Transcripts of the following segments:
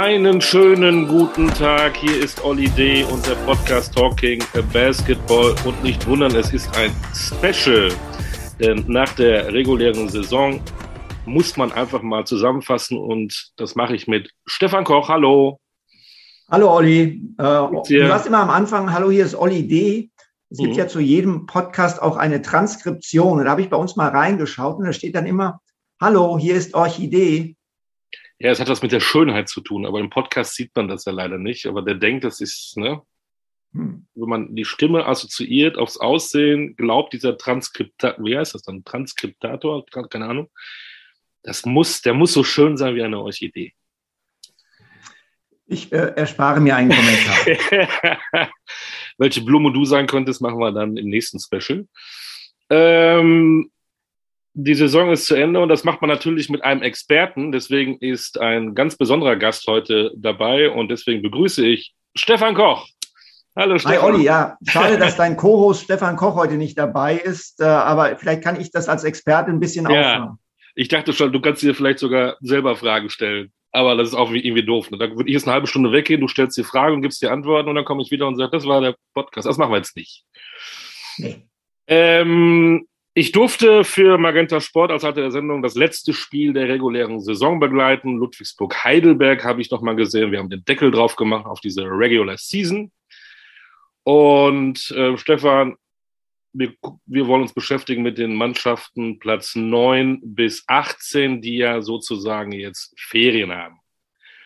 Einen schönen guten Tag. Hier ist Olli D. und der Podcast Talking Basketball. Und nicht wundern, es ist ein Special. Denn nach der regulären Saison muss man einfach mal zusammenfassen. Und das mache ich mit Stefan Koch. Hallo. Hallo Olli. Äh, du hast immer am Anfang, hallo, hier ist Olli D. Es gibt mhm. ja zu jedem Podcast auch eine Transkription. Und da habe ich bei uns mal reingeschaut und da steht dann immer, hallo, hier ist Orchidee. Ja, es hat was mit der Schönheit zu tun, aber im Podcast sieht man das ja leider nicht. Aber der denkt, das ist, ne? Hm. Wenn man die Stimme assoziiert aufs Aussehen, glaubt dieser Transkriptator, wie heißt das dann? Transkriptator? Keine Ahnung. Das muss, der muss so schön sein wie eine Orchidee. Ich äh, erspare mir einen Kommentar. Welche Blume du sein könntest, machen wir dann im nächsten Special. Ähm, die Saison ist zu Ende und das macht man natürlich mit einem Experten. Deswegen ist ein ganz besonderer Gast heute dabei und deswegen begrüße ich Stefan Koch. Hallo Stefan. Hi Olli, ja, schade, dass dein Co-Host Stefan Koch heute nicht dabei ist, äh, aber vielleicht kann ich das als Experte ein bisschen ja, aufnehmen. Ich dachte schon, du kannst dir vielleicht sogar selber Fragen stellen. Aber das ist auch irgendwie doof. Ne? Da würde ich jetzt eine halbe Stunde weggehen, du stellst dir Fragen und gibst dir Antworten und dann komme ich wieder und sage, das war der Podcast. Das machen wir jetzt nicht. Nee. Ähm, ich durfte für Magenta Sport als Leiter der Sendung das letzte Spiel der regulären Saison begleiten. Ludwigsburg-Heidelberg habe ich nochmal gesehen. Wir haben den Deckel drauf gemacht auf diese Regular Season. Und äh, Stefan, wir, wir wollen uns beschäftigen mit den Mannschaften Platz 9 bis 18, die ja sozusagen jetzt Ferien haben.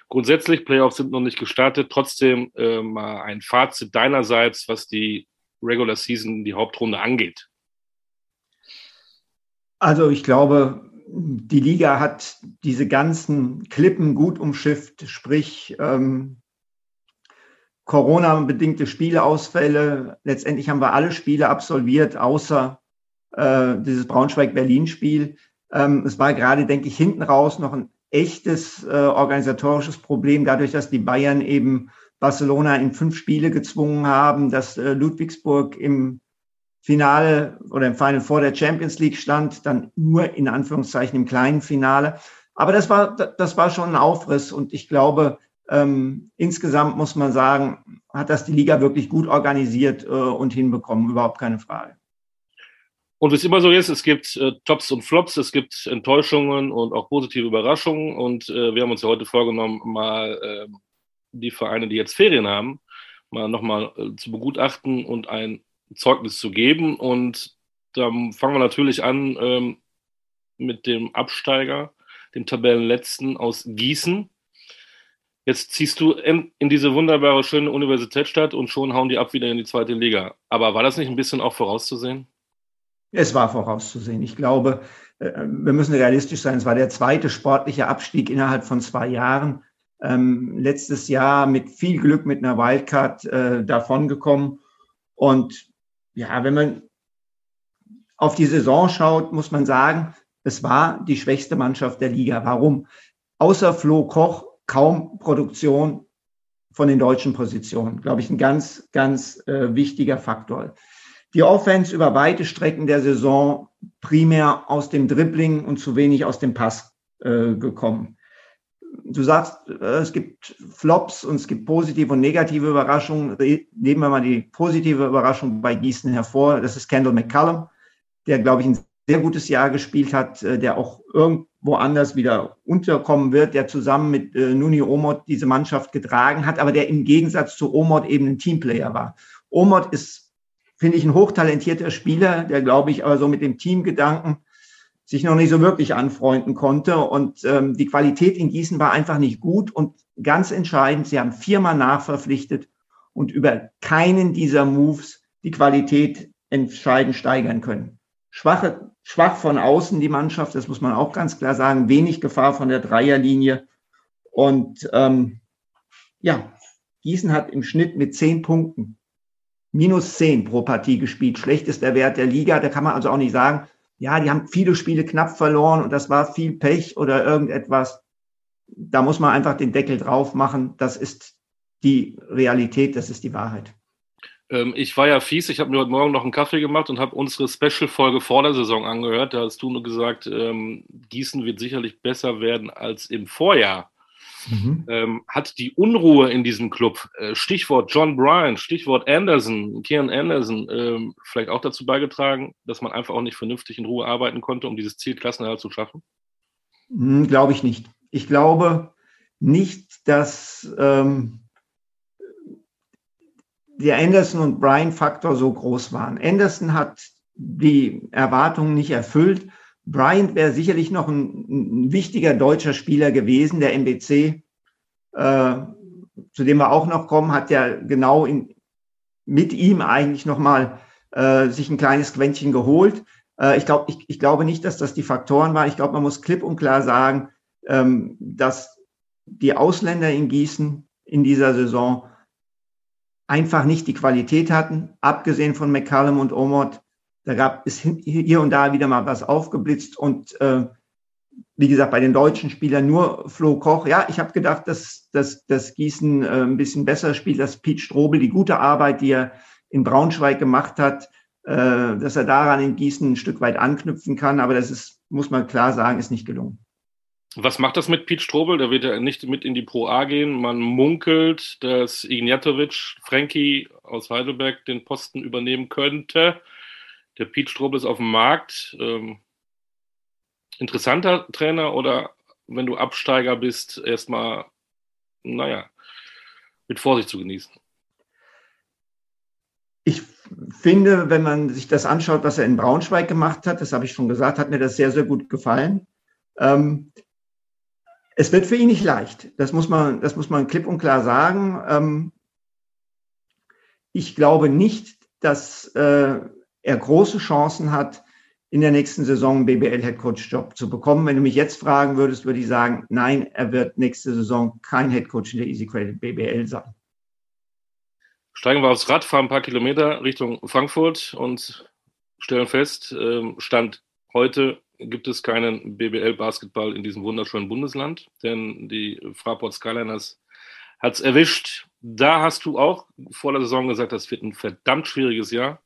Grundsätzlich, Playoffs sind noch nicht gestartet. Trotzdem äh, mal ein Fazit deinerseits, was die Regular Season, die Hauptrunde angeht. Also ich glaube, die Liga hat diese ganzen Klippen gut umschifft, sprich ähm, Corona-bedingte Spieleausfälle. Letztendlich haben wir alle Spiele absolviert, außer äh, dieses Braunschweig-Berlin-Spiel. Ähm, es war gerade, denke ich, hinten raus noch ein echtes äh, organisatorisches Problem, dadurch, dass die Bayern eben Barcelona in fünf Spiele gezwungen haben, dass äh, Ludwigsburg im Finale oder im Final vor der Champions League stand, dann nur in Anführungszeichen im kleinen Finale. Aber das war, das war schon ein Aufriss und ich glaube, ähm, insgesamt muss man sagen, hat das die Liga wirklich gut organisiert äh, und hinbekommen, überhaupt keine Frage. Und wie es immer so ist, es gibt äh, Tops und Flops, es gibt Enttäuschungen und auch positive Überraschungen. Und äh, wir haben uns ja heute vorgenommen, mal äh, die Vereine, die jetzt Ferien haben, mal nochmal äh, zu begutachten und ein Zeugnis zu geben. Und da fangen wir natürlich an ähm, mit dem Absteiger, dem Tabellenletzten aus Gießen. Jetzt ziehst du in, in, diese wunderbare, schöne Universitätsstadt und schon hauen die ab wieder in die zweite Liga. Aber war das nicht ein bisschen auch vorauszusehen? Es war vorauszusehen. Ich glaube, äh, wir müssen realistisch sein. Es war der zweite sportliche Abstieg innerhalb von zwei Jahren. Ähm, letztes Jahr mit viel Glück mit einer Wildcard äh, davongekommen. Und ja, wenn man auf die Saison schaut, muss man sagen, es war die schwächste Mannschaft der Liga. Warum? Außer Flo Koch kaum Produktion von den deutschen Positionen. Glaube ich, ein ganz, ganz äh, wichtiger Faktor. Die Offense über weite Strecken der Saison primär aus dem Dribbling und zu wenig aus dem Pass äh, gekommen du sagst, äh, es gibt Flops und es gibt positive und negative Überraschungen. Nehmen wir mal die positive Überraschung bei Gießen hervor. Das ist Kendall McCallum, der, glaube ich, ein sehr gutes Jahr gespielt hat, äh, der auch irgendwo anders wieder unterkommen wird, der zusammen mit äh, Nuni Omot diese Mannschaft getragen hat, aber der im Gegensatz zu Omot eben ein Teamplayer war. Omot ist, finde ich, ein hochtalentierter Spieler, der, glaube ich, aber so mit dem Teamgedanken sich noch nicht so wirklich anfreunden konnte. Und ähm, die Qualität in Gießen war einfach nicht gut. Und ganz entscheidend, sie haben viermal nachverpflichtet und über keinen dieser Moves die Qualität entscheidend steigern können. Schwache, schwach von außen die Mannschaft, das muss man auch ganz klar sagen. Wenig Gefahr von der Dreierlinie. Und ähm, ja, Gießen hat im Schnitt mit zehn Punkten minus zehn pro Partie gespielt. Schlechtester Wert der Liga. Da kann man also auch nicht sagen, ja, die haben viele Spiele knapp verloren und das war viel Pech oder irgendetwas. Da muss man einfach den Deckel drauf machen. Das ist die Realität, das ist die Wahrheit. Ähm, ich war ja fies, ich habe mir heute Morgen noch einen Kaffee gemacht und habe unsere Special-Folge vor der Saison angehört. Da hast du nur gesagt, ähm, Gießen wird sicherlich besser werden als im Vorjahr. Mhm. Ähm, hat die Unruhe in diesem Club, äh, Stichwort John Bryan, Stichwort Anderson, Kieran Anderson, ähm, vielleicht auch dazu beigetragen, dass man einfach auch nicht vernünftig in Ruhe arbeiten konnte, um dieses Ziel Klassenerhalt zu schaffen? Hm, glaube ich nicht. Ich glaube nicht, dass ähm, der Anderson und Bryan Faktor so groß waren. Anderson hat die Erwartungen nicht erfüllt. Bryant wäre sicherlich noch ein, ein, wichtiger deutscher Spieler gewesen. Der MBC, äh, zu dem wir auch noch kommen, hat ja genau in, mit ihm eigentlich nochmal äh, sich ein kleines Quäntchen geholt. Äh, ich, glaub, ich, ich glaube nicht, dass das die Faktoren waren. Ich glaube, man muss klipp und klar sagen, ähm, dass die Ausländer in Gießen in dieser Saison einfach nicht die Qualität hatten, abgesehen von McCallum und Omot da gab es hier und da wieder mal was aufgeblitzt und äh, wie gesagt, bei den deutschen Spielern nur Flo Koch. Ja, ich habe gedacht, dass, dass, dass Gießen äh, ein bisschen besser spielt, dass Pete Strobel die gute Arbeit, die er in Braunschweig gemacht hat, äh, dass er daran in Gießen ein Stück weit anknüpfen kann. Aber das ist, muss man klar sagen, ist nicht gelungen. Was macht das mit Pete Strobel? Der wird ja nicht mit in die Pro A gehen. Man munkelt, dass Ignatovic, Frankie aus Heidelberg, den Posten übernehmen könnte. Der Pete Strobel ist auf dem Markt. Ähm, interessanter Trainer oder wenn du Absteiger bist, erstmal, naja, mit Vorsicht zu genießen? Ich finde, wenn man sich das anschaut, was er in Braunschweig gemacht hat, das habe ich schon gesagt, hat mir das sehr, sehr gut gefallen. Ähm, es wird für ihn nicht leicht. Das muss man, das muss man klipp und klar sagen. Ähm, ich glaube nicht, dass äh, er große Chancen hat, in der nächsten Saison einen BBL-Headcoach-Job zu bekommen. Wenn du mich jetzt fragen würdest, würde ich sagen, nein, er wird nächste Saison kein Headcoach in der Easy Credit BBL sein. Steigen wir aufs Rad, fahren ein paar Kilometer Richtung Frankfurt und stellen fest, ähm, Stand heute gibt es keinen BBL-Basketball in diesem wunderschönen Bundesland, denn die Fraport Skyliners hat es erwischt. Da hast du auch vor der Saison gesagt, das wird ein verdammt schwieriges Jahr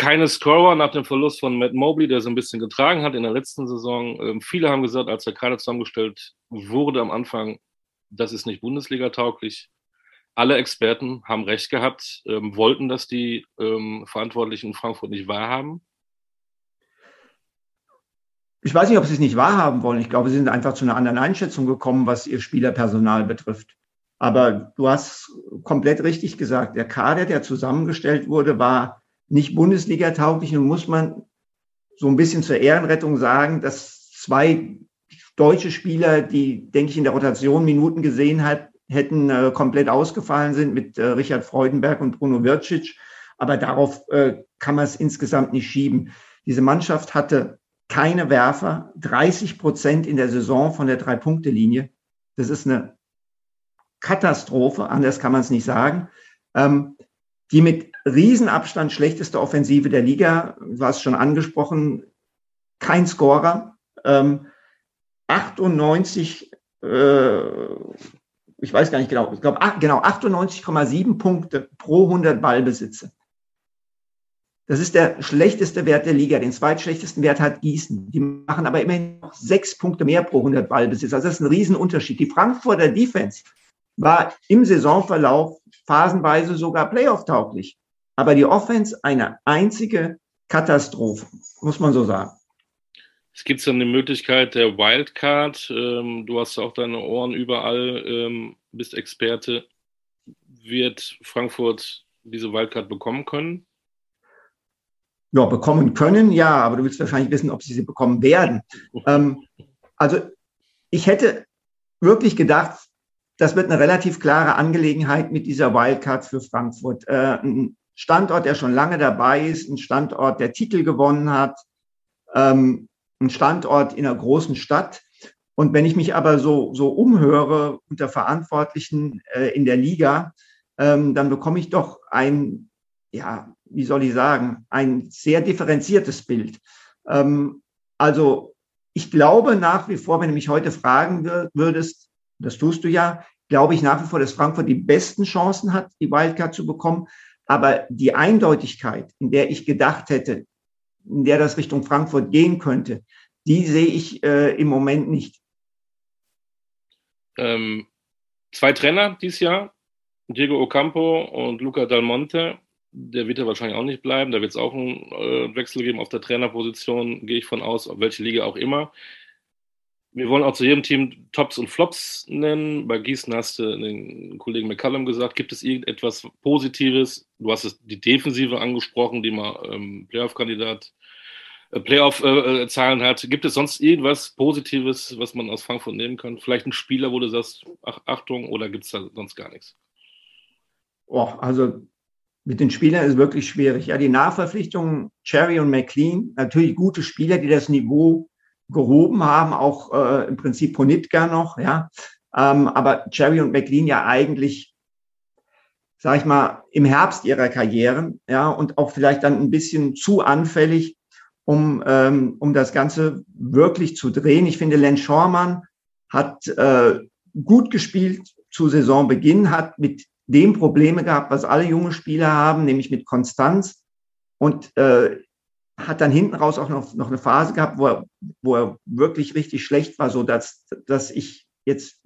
keine Scorer nach dem Verlust von Matt Mobley, der so ein bisschen getragen hat in der letzten Saison. Ähm, viele haben gesagt, als der Kader zusammengestellt wurde am Anfang, das ist nicht Bundesliga-tauglich. Alle Experten haben recht gehabt, ähm, wollten das die ähm, Verantwortlichen in Frankfurt nicht wahrhaben. Ich weiß nicht, ob sie es nicht wahrhaben wollen. Ich glaube, sie sind einfach zu einer anderen Einschätzung gekommen, was ihr Spielerpersonal betrifft. Aber du hast komplett richtig gesagt. Der Kader, der zusammengestellt wurde, war nicht Bundesliga-tauglich. Nun muss man so ein bisschen zur Ehrenrettung sagen, dass zwei deutsche Spieler, die, denke ich, in der Rotation Minuten gesehen hat, hätten äh, komplett ausgefallen sind mit äh, Richard Freudenberg und Bruno Vircic. Aber darauf äh, kann man es insgesamt nicht schieben. Diese Mannschaft hatte keine Werfer, 30 Prozent in der Saison von der Drei-Punkte-Linie. Das ist eine Katastrophe, anders kann man es nicht sagen. Ähm, die mit Riesenabstand schlechteste Offensive der Liga, du hast schon angesprochen, kein Scorer, ähm, 98, äh, ich weiß gar nicht genau, ich glaube, genau, 98,7 Punkte pro 100 Ballbesitze. Das ist der schlechteste Wert der Liga. Den zweitschlechtesten Wert hat Gießen. Die machen aber immerhin noch sechs Punkte mehr pro 100 Ballbesitz. Also das ist ein Riesenunterschied. Die Frankfurter Defense war im Saisonverlauf phasenweise sogar Playoff-tauglich. Aber die Offense eine einzige Katastrophe, muss man so sagen. Es gibt dann die Möglichkeit der Wildcard. Ähm, du hast auch deine Ohren überall, ähm, bist Experte. Wird Frankfurt diese Wildcard bekommen können? Ja, bekommen können, ja, aber du willst wahrscheinlich wissen, ob sie sie bekommen werden. ähm, also ich hätte wirklich gedacht, das wird eine relativ klare Angelegenheit mit dieser Wildcard für Frankfurt. Äh, ein Standort, der schon lange dabei ist, ein Standort, der Titel gewonnen hat, ähm, ein Standort in einer großen Stadt. Und wenn ich mich aber so, so umhöre unter Verantwortlichen äh, in der Liga, ähm, dann bekomme ich doch ein, ja, wie soll ich sagen, ein sehr differenziertes Bild. Ähm, also ich glaube nach wie vor, wenn du mich heute fragen würdest, das tust du ja, glaube ich nach wie vor, dass Frankfurt die besten Chancen hat, die Wildcard zu bekommen. Aber die Eindeutigkeit, in der ich gedacht hätte, in der das Richtung Frankfurt gehen könnte, die sehe ich äh, im Moment nicht. Ähm, zwei Trainer dieses Jahr, Diego Ocampo und Luca Dal Monte. Der wird ja wahrscheinlich auch nicht bleiben. Da wird es auch einen äh, Wechsel geben auf der Trainerposition, gehe ich von aus, auf welche Liga auch immer. Wir wollen auch zu jedem Team Tops und Flops nennen. Bei Gießen hast du den Kollegen McCallum gesagt, gibt es irgendetwas Positives? Du hast es, die Defensive angesprochen, die mal ähm, Playoff-Kandidat, äh, Playoff-Zahlen äh, hat. Gibt es sonst irgendwas Positives, was man aus Frankfurt nehmen kann? Vielleicht ein Spieler, wo du sagst, ach, Achtung, oder gibt es da sonst gar nichts? Oh, also mit den Spielern ist wirklich schwierig. Ja, die Nachverpflichtungen Cherry und McLean, natürlich gute Spieler, die das Niveau gehoben haben, auch äh, im Prinzip Ponitka noch, ja. Ähm, aber Cherry und McLean ja eigentlich, sag ich mal, im Herbst ihrer Karrieren, ja, und auch vielleicht dann ein bisschen zu anfällig, um, ähm, um das Ganze wirklich zu drehen. Ich finde, Len Schormann hat äh, gut gespielt zu Saisonbeginn, hat mit dem Probleme gehabt, was alle junge Spieler haben, nämlich mit Konstanz. Und äh, hat dann hinten raus auch noch, noch eine Phase gehabt, wo er, wo er wirklich richtig schlecht war, so dass, dass ich jetzt,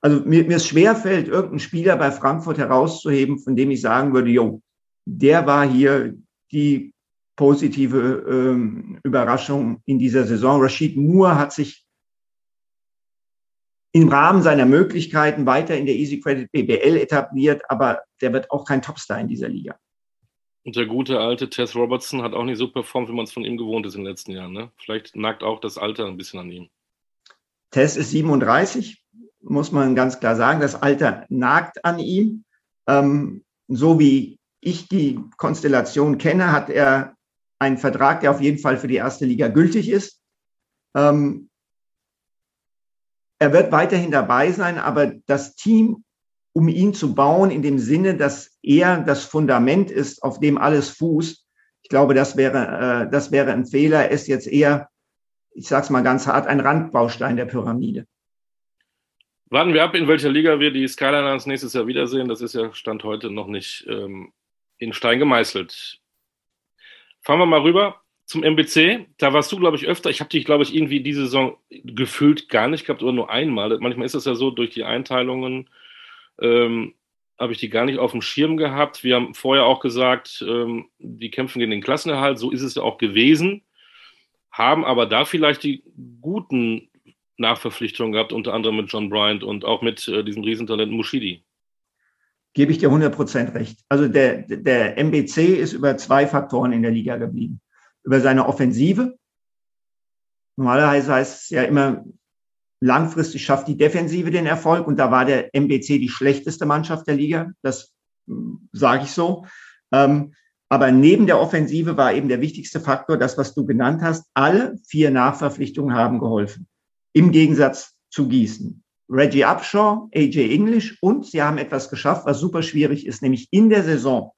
also mir, mir es schwer fällt, irgendeinen Spieler bei Frankfurt herauszuheben, von dem ich sagen würde, jo, der war hier die positive ähm, Überraschung in dieser Saison. Rashid Moore hat sich im Rahmen seiner Möglichkeiten weiter in der Easy Credit BBL etabliert, aber der wird auch kein Topstar in dieser Liga. Und der gute alte Tess Robertson hat auch nicht so performt, wie man es von ihm gewohnt ist in den letzten Jahren. Ne? Vielleicht nagt auch das Alter ein bisschen an ihm. Tess ist 37, muss man ganz klar sagen. Das Alter nagt an ihm. Ähm, so wie ich die Konstellation kenne, hat er einen Vertrag, der auf jeden Fall für die erste Liga gültig ist. Ähm, er wird weiterhin dabei sein, aber das Team um ihn zu bauen, in dem Sinne, dass er das Fundament ist, auf dem alles fußt. Ich glaube, das wäre, äh, das wäre ein Fehler. Er ist jetzt eher, ich sage es mal ganz hart, ein Randbaustein der Pyramide. Warten wir ab, in welcher Liga wir die Skyliners nächstes Jahr wiedersehen. Das ist ja Stand heute noch nicht ähm, in Stein gemeißelt. Fahren wir mal rüber zum MBC. Da warst du, glaube ich, öfter. Ich habe dich, glaube ich, irgendwie diese Saison gefühlt gar nicht gehabt oder nur einmal. Manchmal ist das ja so durch die Einteilungen ähm, habe ich die gar nicht auf dem Schirm gehabt. Wir haben vorher auch gesagt, ähm, die kämpfen gegen den Klassenerhalt. So ist es ja auch gewesen. Haben aber da vielleicht die guten Nachverpflichtungen gehabt, unter anderem mit John Bryant und auch mit äh, diesem Riesentalent Mushidi. Gebe ich dir 100% recht. Also der, der MBC ist über zwei Faktoren in der Liga geblieben. Über seine Offensive. Normalerweise heißt es ja immer, langfristig schafft die Defensive den Erfolg und da war der MBC die schlechteste Mannschaft der Liga, das hm, sage ich so. Ähm, aber neben der Offensive war eben der wichtigste Faktor, das, was du genannt hast. Alle vier Nachverpflichtungen haben geholfen. Im Gegensatz zu Gießen. Reggie Upshaw, AJ English und sie haben etwas geschafft, was super schwierig ist, nämlich in der Saison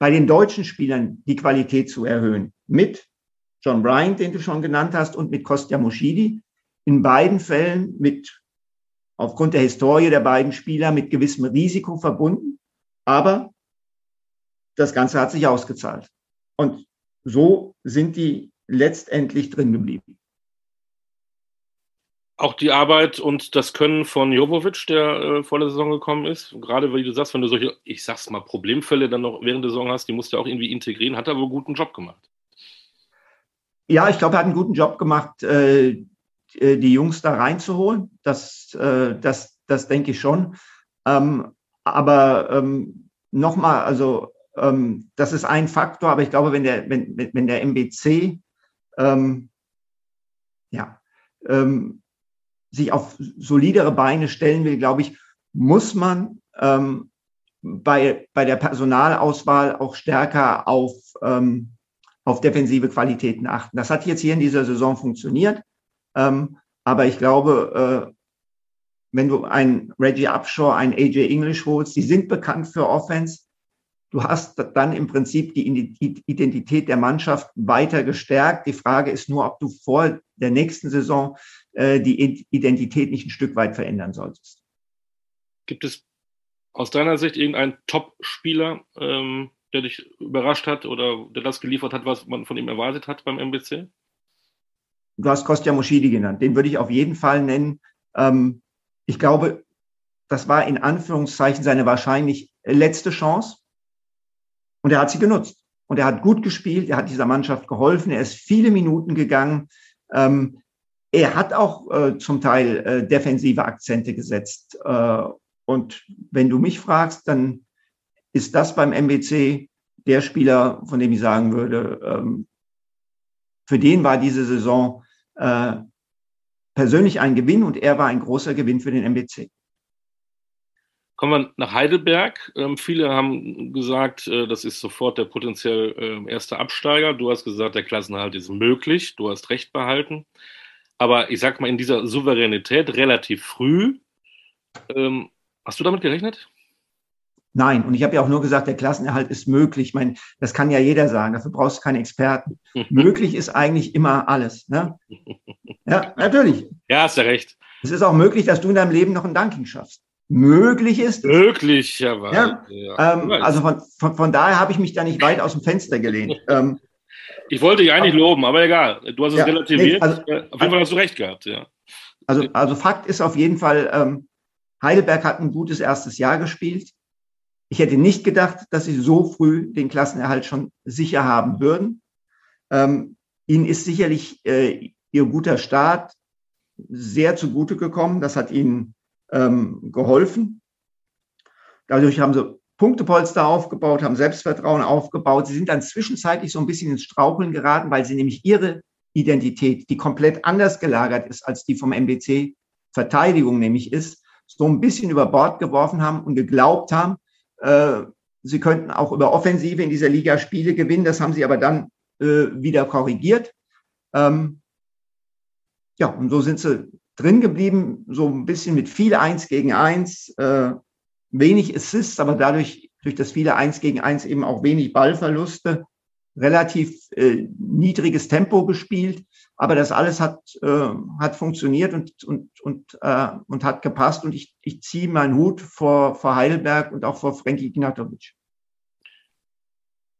bei den deutschen Spielern die Qualität zu erhöhen. Mit John Bryant, den du schon genannt hast, und mit Kostja Moschidi in beiden Fällen mit, aufgrund der Historie der beiden Spieler, mit gewissem Risiko verbunden. Aber das Ganze hat sich ausgezahlt. Und so sind die letztendlich drin geblieben. Auch die Arbeit und das Können von Jovovic, der äh, vor der Saison gekommen ist, gerade weil du sagst, wenn du solche, ich sag's mal, Problemfälle dann noch während der Saison hast, die musst du auch irgendwie integrieren, hat er wohl guten Job gemacht. Ja, ich glaube, er hat einen guten Job gemacht. Äh, äh, die Jungs da reinzuholen. Das, äh, das, das denke ich schon. Ähm, aber ähm, nochmal, also ähm, das ist ein Faktor, aber ich glaube, wenn der, wenn, wenn der MBC ähm, ja, ähm, sich auf solidere Beine stellen will, glaube ich, muss man ähm, bei, bei der Personalauswahl auch stärker auf, ähm, auf defensive Qualitäten achten. Das hat jetzt hier in dieser Saison funktioniert. Ähm, aber ich glaube, äh, wenn du einen Reggie Upshaw, einen AJ English holst, die sind bekannt für Offense. Du hast dann im Prinzip die Identität der Mannschaft weiter gestärkt. Die Frage ist nur, ob du vor der nächsten Saison äh, die Identität nicht ein Stück weit verändern solltest. Gibt es aus deiner Sicht irgendeinen Top-Spieler, ähm, der dich überrascht hat oder der das geliefert hat, was man von ihm erwartet hat beim MBC? Du hast Kostja Moschidi genannt, den würde ich auf jeden Fall nennen. Ähm, ich glaube, das war in Anführungszeichen seine wahrscheinlich letzte Chance. Und er hat sie genutzt. Und er hat gut gespielt, er hat dieser Mannschaft geholfen, er ist viele Minuten gegangen. Ähm, er hat auch äh, zum Teil äh, defensive Akzente gesetzt. Äh, und wenn du mich fragst, dann ist das beim MBC der Spieler, von dem ich sagen würde, ähm, für den war diese Saison äh, persönlich ein Gewinn und er war ein großer Gewinn für den MBC. Kommen wir nach Heidelberg. Ähm, viele haben gesagt, äh, das ist sofort der potenziell äh, erste Absteiger. Du hast gesagt, der Klassenhalt ist möglich. Du hast recht behalten. Aber ich sag mal, in dieser Souveränität relativ früh, ähm, hast du damit gerechnet? Nein, und ich habe ja auch nur gesagt, der Klassenerhalt ist möglich. Ich meine, das kann ja jeder sagen, dafür brauchst du keine Experten. möglich ist eigentlich immer alles. Ne? Ja, natürlich. Ja, hast du recht. Es ist auch möglich, dass du in deinem Leben noch ein Dunking schaffst. Möglich ist. Möglicherweise. Ja, ja. Ähm, also von, von, von daher habe ich mich da nicht weit aus dem Fenster gelehnt. ähm, ich wollte dich eigentlich aber, loben, aber egal. Du hast es ja, relativiert. Nee, also, auf jeden Fall hast du recht gehabt, ja. Also, also Fakt ist auf jeden Fall, ähm, Heidelberg hat ein gutes erstes Jahr gespielt. Ich hätte nicht gedacht, dass sie so früh den Klassenerhalt schon sicher haben würden. Ähm, ihnen ist sicherlich äh, ihr guter Start sehr zugute gekommen. Das hat ihnen ähm, geholfen. Dadurch haben sie Punktepolster aufgebaut, haben Selbstvertrauen aufgebaut. Sie sind dann zwischenzeitlich so ein bisschen ins Straucheln geraten, weil sie nämlich ihre Identität, die komplett anders gelagert ist als die vom MBC Verteidigung nämlich ist, so ein bisschen über Bord geworfen haben und geglaubt haben, sie könnten auch über Offensive in dieser Liga Spiele gewinnen. Das haben sie aber dann äh, wieder korrigiert. Ähm, ja, und so sind sie drin geblieben, so ein bisschen mit viel Eins gegen Eins, äh, wenig Assists, aber dadurch, durch das viele Eins gegen Eins eben auch wenig Ballverluste, relativ äh, niedriges Tempo gespielt. Aber das alles hat, äh, hat funktioniert und, und, und, äh, und hat gepasst. Und ich, ich ziehe meinen Hut vor, vor Heidelberg und auch vor Frankie Ignatovic.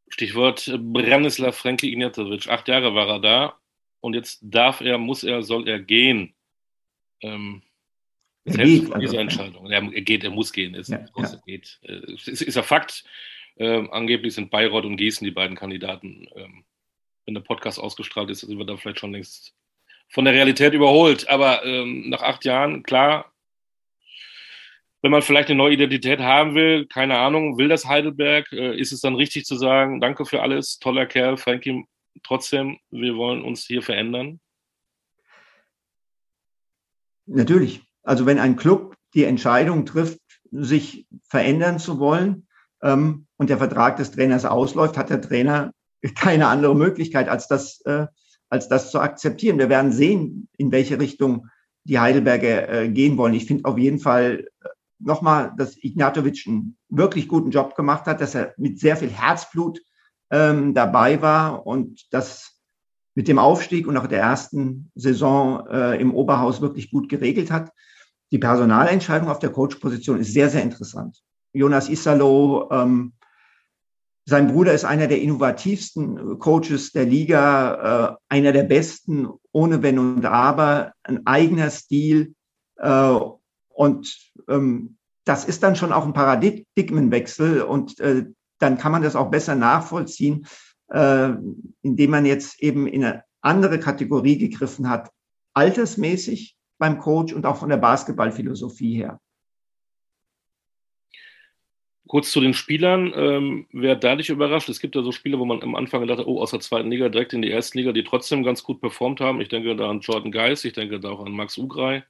Stichwort Branislav Frankie Ignatovic. Acht Jahre war er da und jetzt darf er, muss er, soll er gehen. Ähm, er geht, also, diese Entscheidung. Er, geht, er muss gehen. Es, ja, ja. Geht. es ist, ist ein Fakt. Ähm, angeblich sind Bayreuth und Gießen die beiden Kandidaten. Ähm, wenn der Podcast ausgestrahlt ist, sind wir da vielleicht schon längst von der Realität überholt. Aber ähm, nach acht Jahren, klar, wenn man vielleicht eine neue Identität haben will, keine Ahnung, will das Heidelberg, äh, ist es dann richtig zu sagen, danke für alles, toller Kerl, Frankie, trotzdem, wir wollen uns hier verändern? Natürlich. Also wenn ein Club die Entscheidung trifft, sich verändern zu wollen ähm, und der Vertrag des Trainers ausläuft, hat der Trainer keine andere Möglichkeit, als das, äh, als das zu akzeptieren. Wir werden sehen, in welche Richtung die Heidelberger äh, gehen wollen. Ich finde auf jeden Fall äh, nochmal, dass Ignatovic einen wirklich guten Job gemacht hat, dass er mit sehr viel Herzblut ähm, dabei war und das mit dem Aufstieg und auch der ersten Saison äh, im Oberhaus wirklich gut geregelt hat. Die Personalentscheidung auf der Coach-Position ist sehr, sehr interessant. Jonas Isalo, ähm, sein Bruder ist einer der innovativsten Coaches der Liga, äh, einer der besten, ohne Wenn und Aber, ein eigener Stil. Äh, und ähm, das ist dann schon auch ein Paradigmenwechsel und äh, dann kann man das auch besser nachvollziehen, äh, indem man jetzt eben in eine andere Kategorie gegriffen hat, altersmäßig beim Coach und auch von der Basketballphilosophie her. Kurz zu den Spielern. Ähm, wer da nicht überrascht? Es gibt ja so Spieler, wo man am Anfang gedacht hat, oh, aus der zweiten Liga direkt in die erste Liga, die trotzdem ganz gut performt haben. Ich denke da an Jordan Geis, ich denke da auch an Max Ugrei.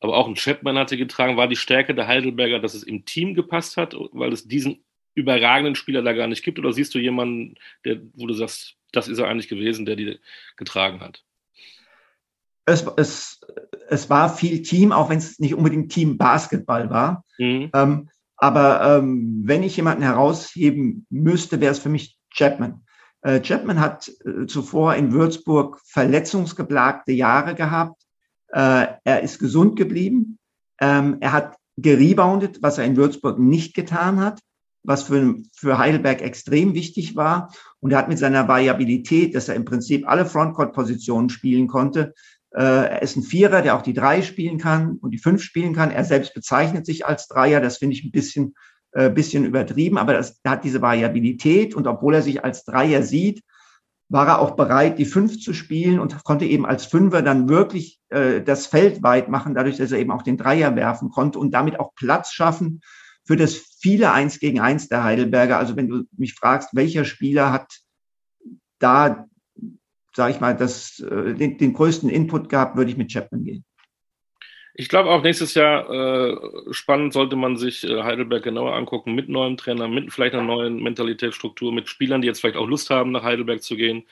Aber auch ein Chapman hatte getragen, war die Stärke der Heidelberger, dass es im Team gepasst hat, weil es diesen überragenden Spieler da gar nicht gibt? Oder siehst du jemanden, der, wo du sagst, das ist er eigentlich gewesen, der die getragen hat? Es, es, es war viel Team, auch wenn es nicht unbedingt Team Basketball war. Mhm. Ähm, aber ähm, wenn ich jemanden herausheben müsste, wäre es für mich Chapman. Äh, Chapman hat äh, zuvor in Würzburg verletzungsgeplagte Jahre gehabt. Äh, er ist gesund geblieben. Ähm, er hat gereboundet, was er in Würzburg nicht getan hat was für, für Heidelberg extrem wichtig war. Und er hat mit seiner Variabilität, dass er im Prinzip alle Frontcourt-Positionen spielen konnte, er ist ein Vierer, der auch die drei spielen kann und die fünf spielen kann. Er selbst bezeichnet sich als Dreier. Das finde ich ein bisschen, äh, bisschen übertrieben, aber das, er hat diese Variabilität und obwohl er sich als Dreier sieht, war er auch bereit, die fünf zu spielen und konnte eben als Fünfer dann wirklich äh, das Feld weit machen, dadurch, dass er eben auch den Dreier werfen konnte und damit auch Platz schaffen für das viele Eins gegen Eins der Heidelberger. Also wenn du mich fragst, welcher Spieler hat da sage ich mal, das, äh, den, den größten Input gehabt, würde ich mit Chapman gehen. Ich glaube auch nächstes Jahr äh, spannend sollte man sich äh, Heidelberg genauer angucken mit neuem Trainer, mit vielleicht einer neuen Mentalitätsstruktur, mit Spielern, die jetzt vielleicht auch Lust haben, nach Heidelberg zu gehen.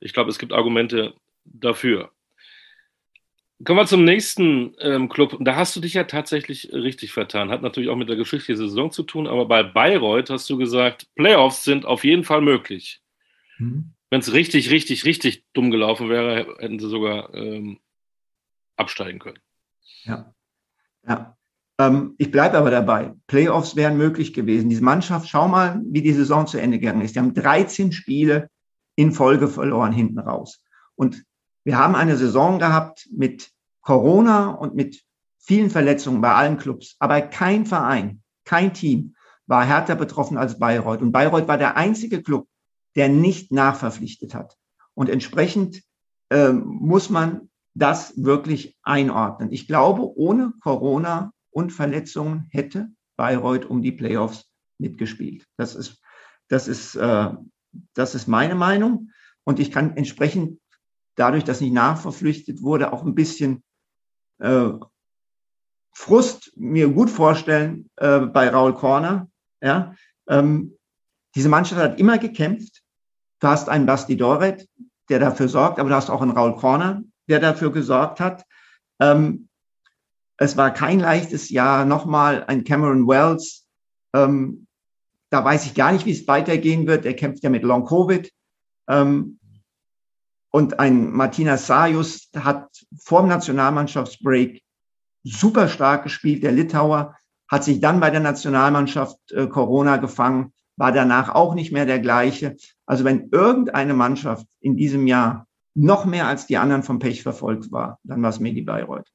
Ich glaube, es gibt Argumente dafür. Kommen wir zum nächsten ähm, Club. Da hast du dich ja tatsächlich richtig vertan. Hat natürlich auch mit der Geschichte der Saison zu tun, aber bei Bayreuth hast du gesagt, Playoffs sind auf jeden Fall möglich. Mhm wenn es richtig, richtig, richtig dumm gelaufen wäre, hätten sie sogar ähm, absteigen können. Ja. Ja. Ähm, ich bleibe aber dabei. Playoffs wären möglich gewesen. Diese Mannschaft, schau mal, wie die Saison zu Ende gegangen ist. Die haben 13 Spiele in Folge verloren hinten raus. Und wir haben eine Saison gehabt mit Corona und mit vielen Verletzungen bei allen Clubs. Aber kein Verein, kein Team war härter betroffen als Bayreuth. Und Bayreuth war der einzige Club, der nicht nachverpflichtet hat. Und entsprechend äh, muss man das wirklich einordnen. Ich glaube, ohne Corona und Verletzungen hätte Bayreuth um die Playoffs mitgespielt. Das ist, das ist, äh, das ist meine Meinung. Und ich kann entsprechend dadurch, dass nicht nachverpflichtet wurde, auch ein bisschen äh, Frust mir gut vorstellen äh, bei Raul Korner. Ja, ähm, diese Mannschaft hat immer gekämpft. Du hast einen Basti Doret, der dafür sorgt, aber du hast auch einen Raul Korner, der dafür gesorgt hat. Ähm, es war kein leichtes Jahr. Nochmal ein Cameron Wells. Ähm, da weiß ich gar nicht, wie es weitergehen wird. Er kämpft ja mit Long Covid. Ähm, und ein Martina Sajus hat vor dem Nationalmannschaftsbreak super stark gespielt. Der Litauer hat sich dann bei der Nationalmannschaft äh, Corona gefangen war danach auch nicht mehr der gleiche. Also wenn irgendeine Mannschaft in diesem Jahr noch mehr als die anderen vom Pech verfolgt war, dann war es Medi Bayreuth.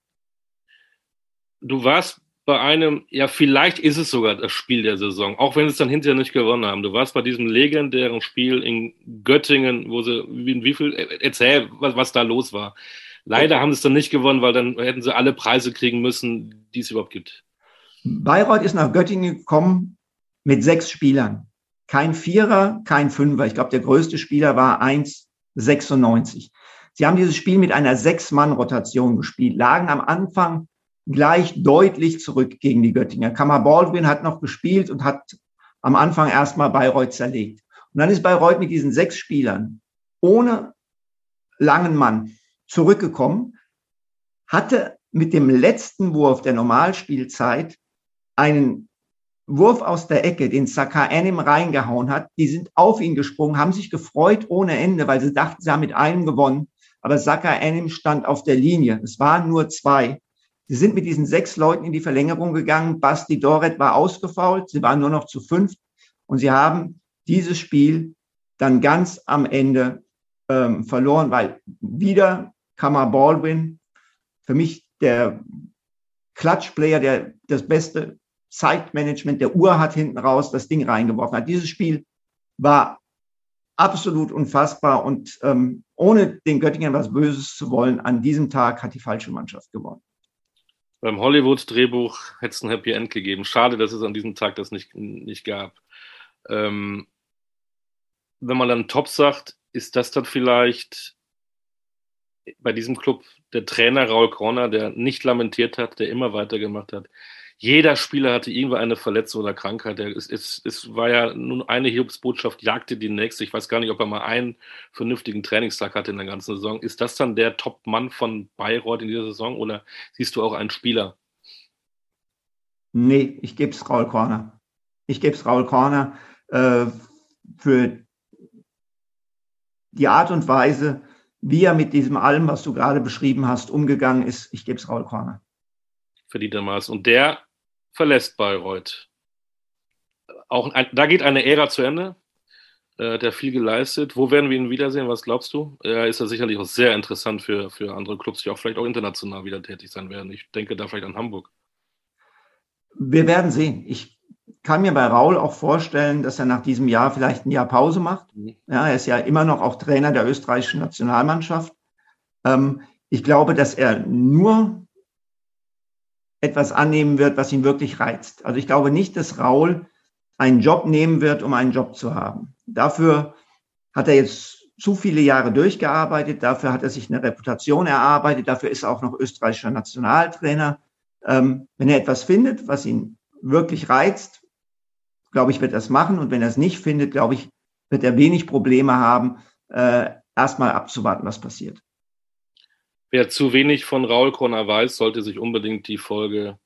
Du warst bei einem, ja, vielleicht ist es sogar das Spiel der Saison, auch wenn sie es dann hinterher nicht gewonnen haben. Du warst bei diesem legendären Spiel in Göttingen, wo sie, wie, wie viel, erzähl, was, was da los war. Leider haben sie es dann nicht gewonnen, weil dann hätten sie alle Preise kriegen müssen, die es überhaupt gibt. Bayreuth ist nach Göttingen gekommen mit sechs Spielern. Kein Vierer, kein Fünfer. Ich glaube, der größte Spieler war 1,96. Sie haben dieses Spiel mit einer Sechs-Mann-Rotation gespielt, lagen am Anfang gleich deutlich zurück gegen die Göttinger. Kammer Baldwin hat noch gespielt und hat am Anfang erstmal Bayreuth zerlegt. Und dann ist Bayreuth mit diesen sechs Spielern ohne langen Mann zurückgekommen, hatte mit dem letzten Wurf der Normalspielzeit einen Wurf aus der Ecke, den Saka Anim reingehauen hat. Die sind auf ihn gesprungen, haben sich gefreut ohne Ende, weil sie dachten, sie haben mit einem gewonnen. Aber Saka Anim stand auf der Linie. Es waren nur zwei. Sie sind mit diesen sechs Leuten in die Verlängerung gegangen. Basti Doret war ausgefault. Sie waren nur noch zu fünf. Und sie haben dieses Spiel dann ganz am Ende ähm, verloren, weil wieder Kammer Baldwin, für mich der Klatschplayer, der das beste Zeitmanagement der Uhr hat hinten raus das Ding reingeworfen. Dieses Spiel war absolut unfassbar und ähm, ohne den Göttingen was Böses zu wollen, an diesem Tag hat die falsche Mannschaft gewonnen. Beim Hollywood-Drehbuch hätte es ein Happy End gegeben. Schade, dass es an diesem Tag das nicht, nicht gab. Ähm, wenn man dann Top sagt, ist das dann vielleicht bei diesem Club der Trainer Raul Corner, der nicht lamentiert hat, der immer weitergemacht hat, jeder Spieler hatte irgendwo eine Verletzung oder Krankheit. Es, es, es war ja nun eine Hiobsbotschaft, jagte die nächste. Ich weiß gar nicht, ob er mal einen vernünftigen Trainingstag hatte in der ganzen Saison. Ist das dann der Top-Mann von Bayreuth in dieser Saison oder siehst du auch einen Spieler? Nee, ich gebe es Raul Korner. Ich gebe es Raul Korner äh, für die Art und Weise, wie er mit diesem allem, was du gerade beschrieben hast, umgegangen ist. Ich gebe es Raul Korner. Verdientermaßen. Und der verlässt Bayreuth. Auch da geht eine Ära zu Ende. Er hat ja viel geleistet. Wo werden wir ihn wiedersehen? Was glaubst du? Er ist ja sicherlich auch sehr interessant für, für andere Clubs, die auch vielleicht auch international wieder tätig sein werden. Ich denke da vielleicht an Hamburg. Wir werden sehen. Ich kann mir bei Raul auch vorstellen, dass er nach diesem Jahr vielleicht ein Jahr Pause macht. Mhm. Ja, er ist ja immer noch auch Trainer der österreichischen Nationalmannschaft. Ähm, ich glaube, dass er nur etwas annehmen wird, was ihn wirklich reizt. Also ich glaube nicht, dass Raul einen Job nehmen wird, um einen Job zu haben. Dafür hat er jetzt zu viele Jahre durchgearbeitet, dafür hat er sich eine Reputation erarbeitet, dafür ist er auch noch österreichischer Nationaltrainer. Ähm, wenn er etwas findet, was ihn wirklich reizt, glaube ich, wird er es machen. Und wenn er es nicht findet, glaube ich, wird er wenig Probleme haben, äh, erstmal abzuwarten, was passiert. Wer zu wenig von Raul Kroner weiß, sollte sich unbedingt die Folge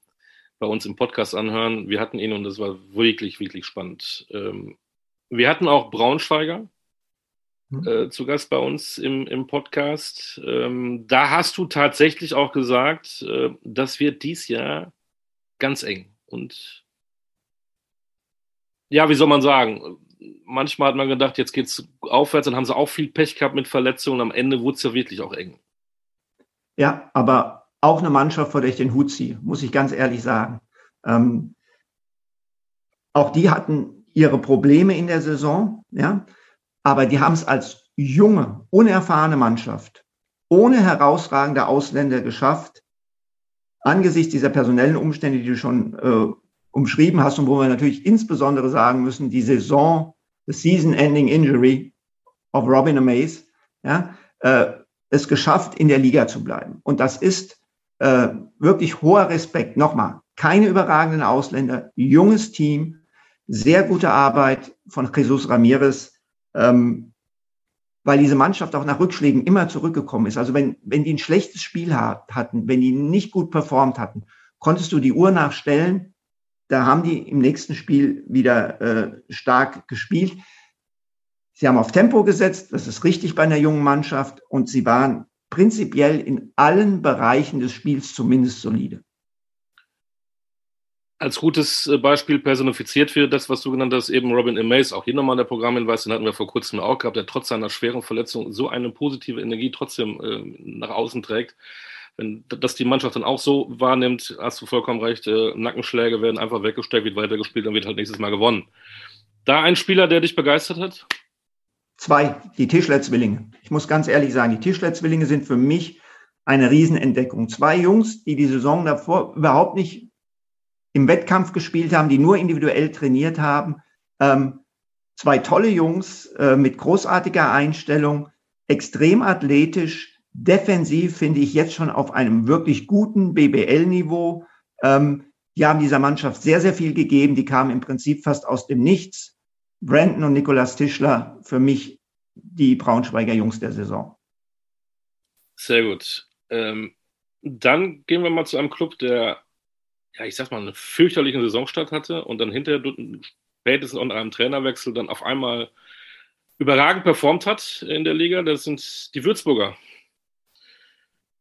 bei uns im Podcast anhören. Wir hatten ihn und das war wirklich, wirklich spannend. Ähm, wir hatten auch Braunschweiger mhm. äh, zu Gast bei uns im, im Podcast. Ähm, da hast du tatsächlich auch gesagt, äh, das wird dies Jahr ganz eng. Und ja, wie soll man sagen? Manchmal hat man gedacht, jetzt geht es aufwärts, dann haben sie auch viel Pech gehabt mit Verletzungen. Am Ende wurde es ja wirklich auch eng. Ja, aber auch eine Mannschaft, vor der ich den Hut ziehe, muss ich ganz ehrlich sagen. Ähm, auch die hatten ihre Probleme in der Saison, ja, aber die haben es als junge, unerfahrene Mannschaft ohne herausragende Ausländer geschafft, angesichts dieser personellen Umstände, die du schon äh, umschrieben hast und wo wir natürlich insbesondere sagen müssen, die Saison, the Season-Ending Injury of Robin Amaze, ja, äh, es geschafft, in der Liga zu bleiben. Und das ist äh, wirklich hoher Respekt. Nochmal, keine überragenden Ausländer, junges Team, sehr gute Arbeit von Jesus Ramirez, ähm, weil diese Mannschaft auch nach Rückschlägen immer zurückgekommen ist. Also wenn, wenn die ein schlechtes Spiel hat, hatten, wenn die nicht gut performt hatten, konntest du die Uhr nachstellen. Da haben die im nächsten Spiel wieder äh, stark gespielt. Sie haben auf Tempo gesetzt, das ist richtig bei einer jungen Mannschaft, und sie waren prinzipiell in allen Bereichen des Spiels zumindest solide. Als gutes äh, Beispiel personifiziert für das, was du genannt hast, eben Robin Amaze, auch hier nochmal der Programmhinweis, den hatten wir vor kurzem auch gehabt, der trotz seiner schweren Verletzung so eine positive Energie trotzdem äh, nach außen trägt. Wenn das die Mannschaft dann auch so wahrnimmt, hast du vollkommen recht, äh, Nackenschläge werden einfach weggesteckt, wird weitergespielt, dann wird halt nächstes Mal gewonnen. Da ein Spieler, der dich begeistert hat? Zwei, die Tischler-Zwillinge. Ich muss ganz ehrlich sagen, die Tischler-Zwillinge sind für mich eine Riesenentdeckung. Zwei Jungs, die die Saison davor überhaupt nicht im Wettkampf gespielt haben, die nur individuell trainiert haben. Ähm, zwei tolle Jungs äh, mit großartiger Einstellung, extrem athletisch, defensiv finde ich jetzt schon auf einem wirklich guten BBL-Niveau. Ähm, die haben dieser Mannschaft sehr, sehr viel gegeben. Die kamen im Prinzip fast aus dem Nichts. Brandon und Nikolas Tischler für mich die Braunschweiger Jungs der Saison. Sehr gut. Ähm, dann gehen wir mal zu einem Club, der, ja, ich sag mal, eine fürchterliche Saisonstart hatte und dann hinterher spätestens unter einem Trainerwechsel dann auf einmal überragend performt hat in der Liga. Das sind die Würzburger.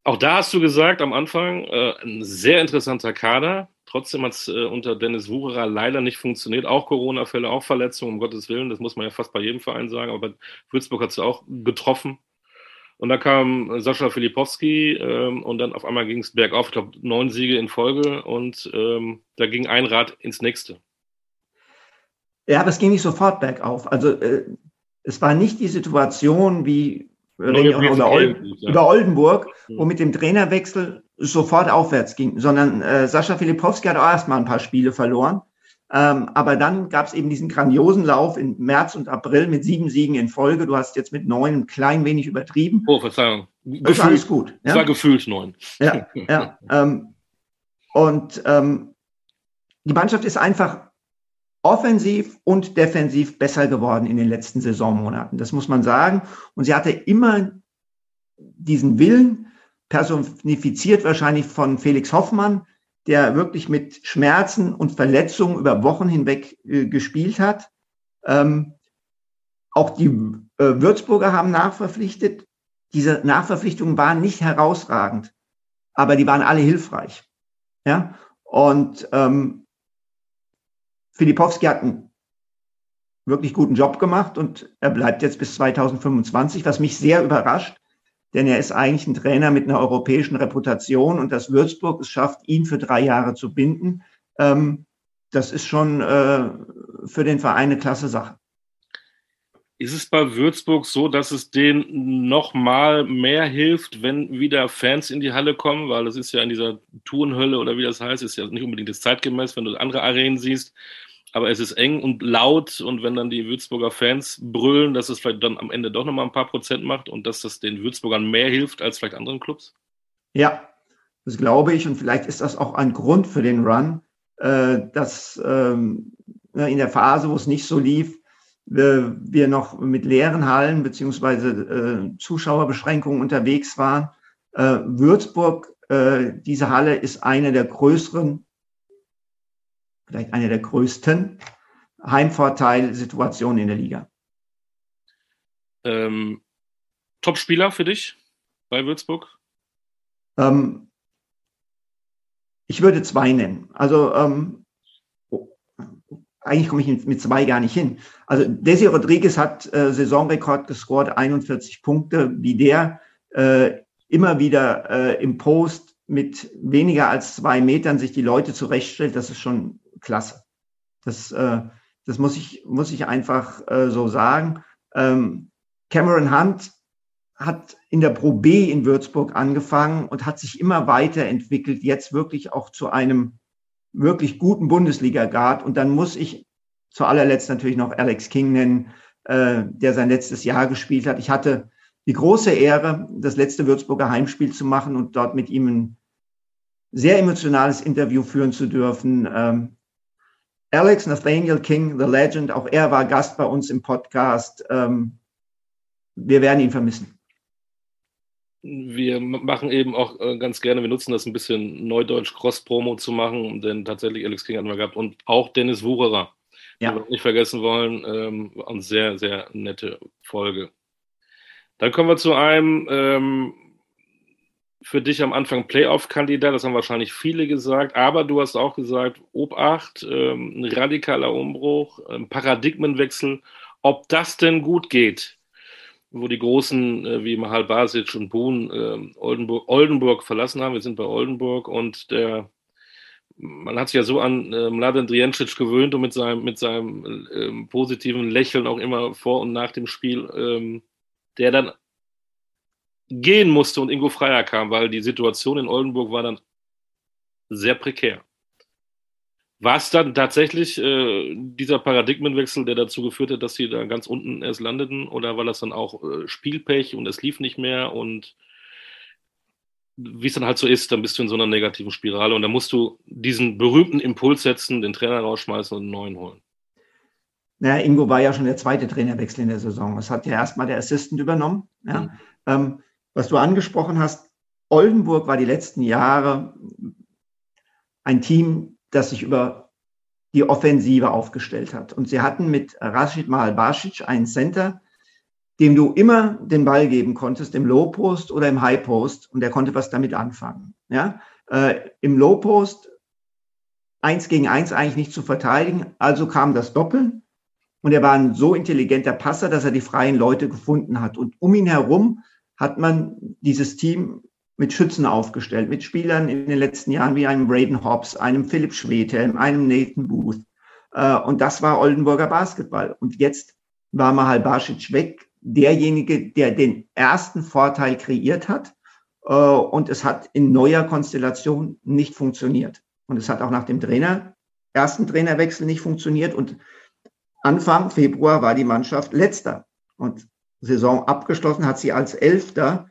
Auch da hast du gesagt am Anfang, äh, ein sehr interessanter Kader. Trotzdem hat es äh, unter Dennis Wucherer leider nicht funktioniert. Auch Corona-Fälle, auch Verletzungen, um Gottes Willen. Das muss man ja fast bei jedem Verein sagen. Aber Würzburg hat es auch getroffen. Und da kam Sascha Filipowski ähm, und dann auf einmal ging es bergauf. Ich glaube, neun Siege in Folge und ähm, da ging ein Rad ins nächste. Ja, aber es ging nicht sofort bergauf. Also äh, es war nicht die Situation wie über, Ol ja. über Oldenburg, wo mit dem Trainerwechsel sofort aufwärts ging, sondern äh, Sascha Filipowski hat auch erstmal ein paar Spiele verloren. Ähm, aber dann gab es eben diesen grandiosen Lauf im März und April mit sieben Siegen in Folge. Du hast jetzt mit neun ein klein wenig übertrieben. Oh, Verzeihung. Gefühlt, ist alles gut. Ja? Es war gefühlt neun. Ja, ja. Ähm, und ähm, die Mannschaft ist einfach offensiv und defensiv besser geworden in den letzten Saisonmonaten. Das muss man sagen. Und sie hatte immer diesen Willen, personifiziert wahrscheinlich von Felix Hoffmann, der wirklich mit Schmerzen und Verletzungen über Wochen hinweg äh, gespielt hat. Ähm, auch die äh, Würzburger haben nachverpflichtet. Diese Nachverpflichtungen waren nicht herausragend, aber die waren alle hilfreich. Ja, und ähm, Filipowski hat einen wirklich guten Job gemacht und er bleibt jetzt bis 2025, was mich sehr überrascht, denn er ist eigentlich ein Trainer mit einer europäischen Reputation und dass Würzburg es schafft, ihn für drei Jahre zu binden, ähm, das ist schon äh, für den Verein eine klasse Sache. Ist es bei Würzburg so, dass es denen noch mal mehr hilft, wenn wieder Fans in die Halle kommen? Weil das ist ja in dieser Tourenhölle oder wie das heißt, ist ja nicht unbedingt das zeitgemäß, wenn du andere Arenen siehst. Aber es ist eng und laut und wenn dann die Würzburger Fans brüllen, dass es vielleicht dann am Ende doch noch mal ein paar Prozent macht und dass das den Würzburgern mehr hilft als vielleicht anderen Clubs? Ja, das glaube ich und vielleicht ist das auch ein Grund für den Run, äh, dass ähm, in der Phase, wo es nicht so lief, wir noch mit leeren Hallen beziehungsweise äh, Zuschauerbeschränkungen unterwegs waren. Äh, Würzburg, diese Halle ist eine der größeren, vielleicht eine der größten Heimvorteilsituationen in der Liga. Ähm, Top-Spieler für dich bei Würzburg? Ähm, ich würde zwei nennen. Also ähm, eigentlich komme ich mit zwei gar nicht hin. Also Desi Rodriguez hat äh, Saisonrekord gescored, 41 Punkte, wie der äh, immer wieder äh, im Post mit weniger als zwei Metern sich die Leute zurechtstellt, das ist schon klasse. Das, äh, das muss ich, muss ich einfach äh, so sagen. Ähm, Cameron Hunt hat in der Pro B in Würzburg angefangen und hat sich immer weiterentwickelt, jetzt wirklich auch zu einem wirklich guten Bundesliga-Guard. Und dann muss ich zu allerletzt natürlich noch Alex King nennen, äh, der sein letztes Jahr gespielt hat. Ich hatte die große Ehre, das letzte Würzburger Heimspiel zu machen und dort mit ihm ein sehr emotionales Interview führen zu dürfen. Ähm, Alex Nathaniel King, The Legend, auch er war Gast bei uns im Podcast. Ähm, wir werden ihn vermissen wir machen eben auch äh, ganz gerne, wir nutzen das ein bisschen Neudeutsch Cross-Promo zu machen, denn tatsächlich Alex King hatten wir gehabt und auch Dennis Wucherer, ja. wir nicht vergessen wollen, ähm, eine sehr, sehr nette Folge. Dann kommen wir zu einem ähm, für dich am Anfang Playoff-Kandidat, das haben wahrscheinlich viele gesagt, aber du hast auch gesagt, Obacht, ähm, ein radikaler Umbruch, ein Paradigmenwechsel, ob das denn gut geht wo die Großen äh, wie Mahal Basic und Boon äh, Oldenburg, Oldenburg verlassen haben. Wir sind bei Oldenburg und der man hat sich ja so an äh, Mladen Drijancic gewöhnt und mit seinem, mit seinem ähm, positiven Lächeln auch immer vor und nach dem Spiel, ähm, der dann gehen musste und Ingo Freier kam, weil die Situation in Oldenburg war dann sehr prekär. War es dann tatsächlich äh, dieser Paradigmenwechsel, der dazu geführt hat, dass sie da ganz unten erst landeten? Oder war das dann auch äh, Spielpech und es lief nicht mehr? Und wie es dann halt so ist, dann bist du in so einer negativen Spirale und dann musst du diesen berühmten Impuls setzen, den Trainer rausschmeißen und einen neuen holen. Naja, Ingo war ja schon der zweite Trainerwechsel in der Saison. Es hat ja erstmal der Assistant übernommen. Ja. Mhm. Ähm, was du angesprochen hast, Oldenburg war die letzten Jahre ein Team, das sich über die Offensive aufgestellt hat. Und sie hatten mit Rashid Mahal Basic einen Center, dem du immer den Ball geben konntest, im Low Post oder im High Post, und der konnte was damit anfangen. Ja? Äh, Im Low Post eins gegen eins eigentlich nicht zu verteidigen, also kam das Doppeln. Und er war ein so intelligenter Passer, dass er die freien Leute gefunden hat. Und um ihn herum hat man dieses Team mit Schützen aufgestellt, mit Spielern in den letzten Jahren wie einem Braden Hobbs, einem Philipp Schwedhelm, einem Nathan Booth. Äh, und das war Oldenburger Basketball. Und jetzt war Mahal Basic weg, derjenige, der den ersten Vorteil kreiert hat. Äh, und es hat in neuer Konstellation nicht funktioniert. Und es hat auch nach dem Trainer, ersten Trainerwechsel nicht funktioniert. Und Anfang Februar war die Mannschaft letzter. Und Saison abgeschlossen hat sie als Elfter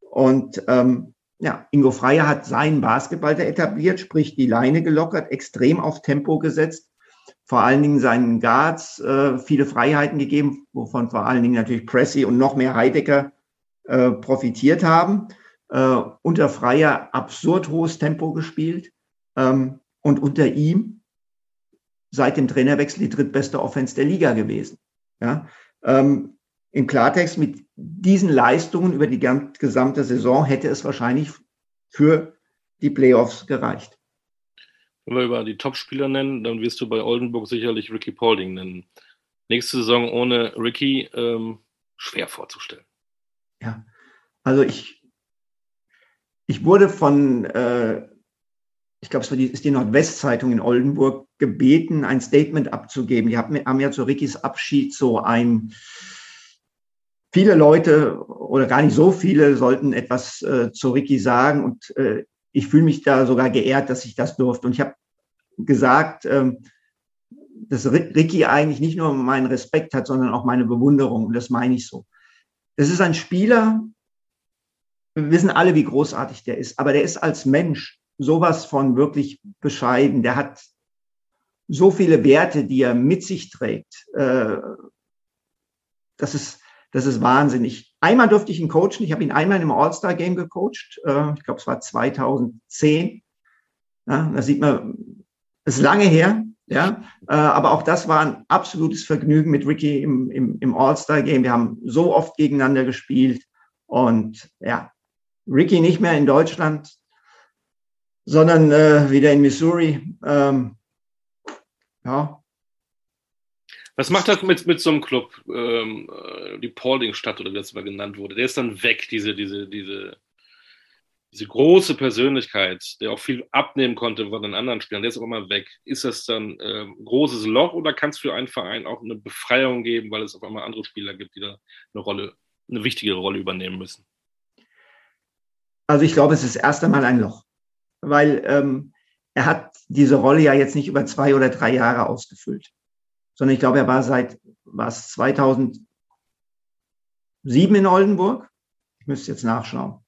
und ähm, ja, Ingo Freier hat seinen Basketball etabliert, sprich die Leine gelockert, extrem auf Tempo gesetzt, vor allen Dingen seinen Guards äh, viele Freiheiten gegeben, wovon vor allen Dingen natürlich Pressy und noch mehr Heidecker äh, profitiert haben. Äh, unter Freier absurd hohes Tempo gespielt ähm, und unter ihm seit dem Trainerwechsel die drittbeste Offense der Liga gewesen. Ja, ähm, im Klartext, mit diesen Leistungen über die gesamte Saison hätte es wahrscheinlich für die Playoffs gereicht. Wenn wir über die Topspieler nennen, dann wirst du bei Oldenburg sicherlich Ricky Paulding nennen. Nächste Saison ohne Ricky ähm, schwer vorzustellen. Ja, also ich, ich wurde von, äh, ich glaube, es war die, ist die Nordwestzeitung in Oldenburg, gebeten, ein Statement abzugeben. Die haben, haben ja zu Rickys Abschied so ein, viele Leute oder gar nicht so viele sollten etwas äh, zu Ricky sagen und äh, ich fühle mich da sogar geehrt, dass ich das durfte. Und ich habe gesagt, ähm, dass Ricky eigentlich nicht nur meinen Respekt hat, sondern auch meine Bewunderung. Und das meine ich so. Das ist ein Spieler, wir wissen alle, wie großartig der ist, aber der ist als Mensch sowas von wirklich bescheiden. Der hat so viele Werte, die er mit sich trägt. Äh, das ist, das ist wahnsinnig. Einmal durfte ich ihn coachen. Ich habe ihn einmal im All-Star-Game gecoacht. Äh, ich glaube, es war 2010. Ja, da sieht man, es ist lange her. Ja, äh, aber auch das war ein absolutes Vergnügen mit Ricky im, im, im All-Star-Game. Wir haben so oft gegeneinander gespielt. Und ja, Ricky nicht mehr in Deutschland, sondern äh, wieder in Missouri. Ähm, ja, was macht das mit, mit so einem Club, ähm, äh, die Paulding-Stadt oder wie das mal genannt wurde? Der ist dann weg, diese, diese, diese, diese große Persönlichkeit, der auch viel abnehmen konnte von den anderen Spielern, der ist auch immer weg. Ist das dann äh, ein großes Loch oder kann es für einen Verein auch eine Befreiung geben, weil es auf einmal andere Spieler gibt, die da eine Rolle, eine wichtige Rolle übernehmen müssen? Also ich glaube, es ist erst einmal ein Loch, weil ähm, er hat diese Rolle ja jetzt nicht über zwei oder drei Jahre ausgefüllt sondern ich glaube, er war seit was 2007 in Oldenburg. Ich müsste jetzt nachschauen.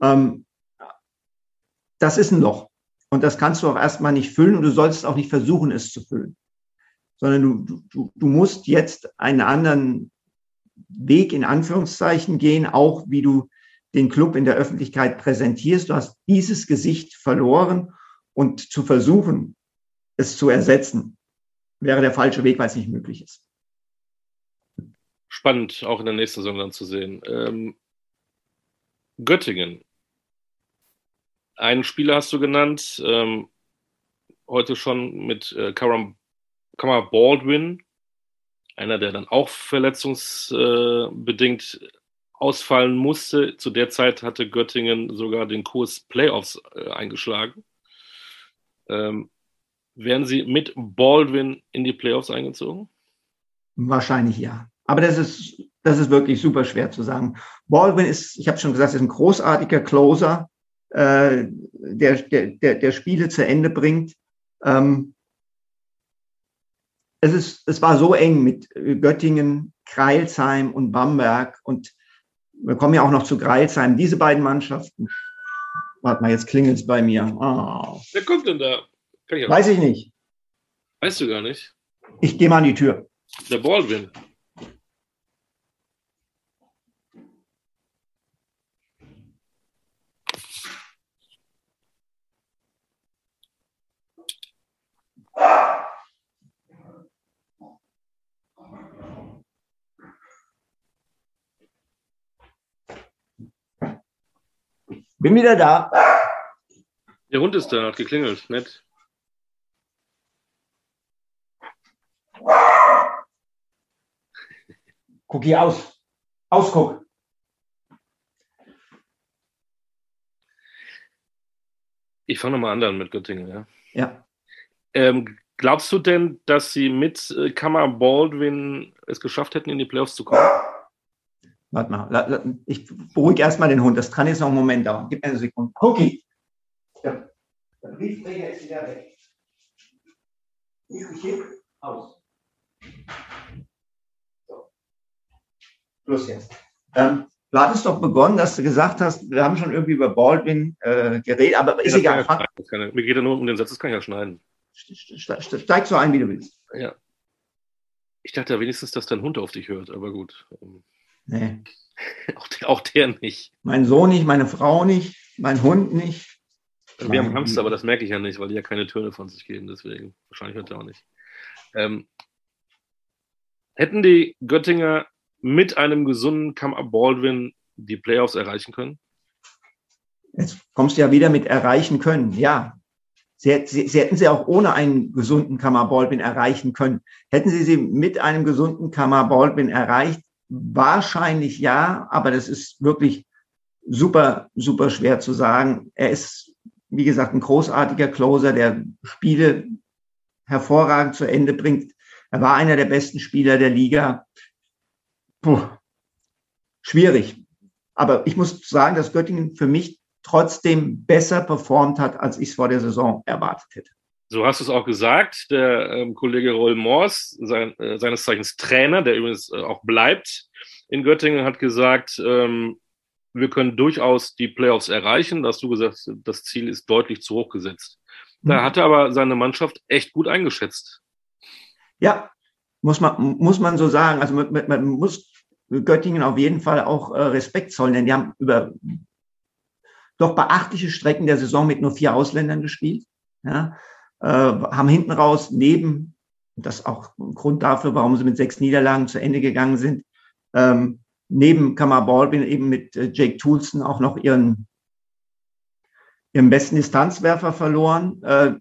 Ähm, das ist ein Loch. Und das kannst du auch erstmal nicht füllen und du sollst auch nicht versuchen, es zu füllen. Sondern du, du, du musst jetzt einen anderen Weg in Anführungszeichen gehen, auch wie du den Club in der Öffentlichkeit präsentierst. Du hast dieses Gesicht verloren und zu versuchen, es zu ersetzen, wäre der falsche Weg, weil es nicht möglich ist. Spannend, auch in der nächsten Saison dann zu sehen. Ähm, Göttingen. Einen Spieler hast du genannt, ähm, heute schon mit äh, Karam, Kamar Baldwin, einer, der dann auch verletzungsbedingt äh, ausfallen musste. Zu der Zeit hatte Göttingen sogar den Kurs Playoffs äh, eingeschlagen. Ähm, Wären Sie mit Baldwin in die Playoffs eingezogen? Wahrscheinlich ja. Aber das ist, das ist wirklich super schwer zu sagen. Baldwin ist, ich habe schon gesagt, ist ein großartiger Closer, äh, der, der, der Spiele zu Ende bringt. Ähm, es, ist, es war so eng mit Göttingen, Kreilsheim und Bamberg. Und wir kommen ja auch noch zu Kreilsheim. Diese beiden Mannschaften. Warte mal, jetzt klingelt es bei mir. Oh. Wer kommt denn da? Ich Weiß ich nicht. Weißt du gar nicht? Ich gehe mal an die Tür. Der Baldwin. Bin wieder da. Der Hund ist da, hat geklingelt. Nett. Guck hier aus. Ausguck. Ich fange nochmal an dann mit Göttingen, ja. Ja. Ähm, glaubst du denn, dass sie mit äh, Kammer Baldwin es geschafft hätten, in die Playoffs zu kommen? Warte mal, ich beruhige erstmal den Hund. Das kann jetzt noch einen Moment dauern. Gib mir eine Sekunde. Cookie. Der, der Briefträger ist wieder weg. Ich gebe Schluss jetzt. Ähm, du hattest doch begonnen, dass du gesagt hast, wir haben schon irgendwie über Baldwin äh, geredet, aber ist egal. Ja, ja, mir geht ja nur um den Satz, das kann ich ja schneiden. Steig so ein, wie du willst. Ja. Ich dachte ja wenigstens, dass dein Hund auf dich hört, aber gut. Nee. auch, der, auch der nicht. Mein Sohn nicht, meine Frau nicht, mein Hund nicht. Wir haben Hamster, aber das merke ich ja nicht, weil die ja keine Töne von sich geben, deswegen. Wahrscheinlich hört er auch nicht. Ähm, hätten die Göttinger mit einem gesunden Come Baldwin die Playoffs erreichen können? Jetzt kommst du ja wieder mit erreichen können. Ja, Sie, sie, sie hätten sie auch ohne einen gesunden Kammer Baldwin erreichen können. Hätten sie sie mit einem gesunden Kammer Baldwin erreicht? Wahrscheinlich ja, aber das ist wirklich super, super schwer zu sagen. Er ist, wie gesagt, ein großartiger Closer, der Spiele hervorragend zu Ende bringt. Er war einer der besten Spieler der Liga. Puh, schwierig. Aber ich muss sagen, dass Göttingen für mich trotzdem besser performt hat, als ich es vor der Saison erwartet hätte. So hast du es auch gesagt. Der ähm, Kollege Roll Mors, sein, äh, seines Zeichens Trainer, der übrigens äh, auch bleibt in Göttingen, hat gesagt, ähm, wir können durchaus die Playoffs erreichen. Da hast du gesagt, das Ziel ist deutlich zu hoch gesetzt. Da mhm. hat er aber seine Mannschaft echt gut eingeschätzt. Ja, muss man, muss man so sagen. Also man, man muss Göttingen auf jeden Fall auch äh, Respekt zollen, denn die haben über doch beachtliche Strecken der Saison mit nur vier Ausländern gespielt. Ja, äh, haben hinten raus neben, das auch ein Grund dafür, warum sie mit sechs Niederlagen zu Ende gegangen sind, ähm, neben Kamar Baldwin eben mit äh, Jake Toulson auch noch ihren, ihren besten Distanzwerfer verloren. Äh,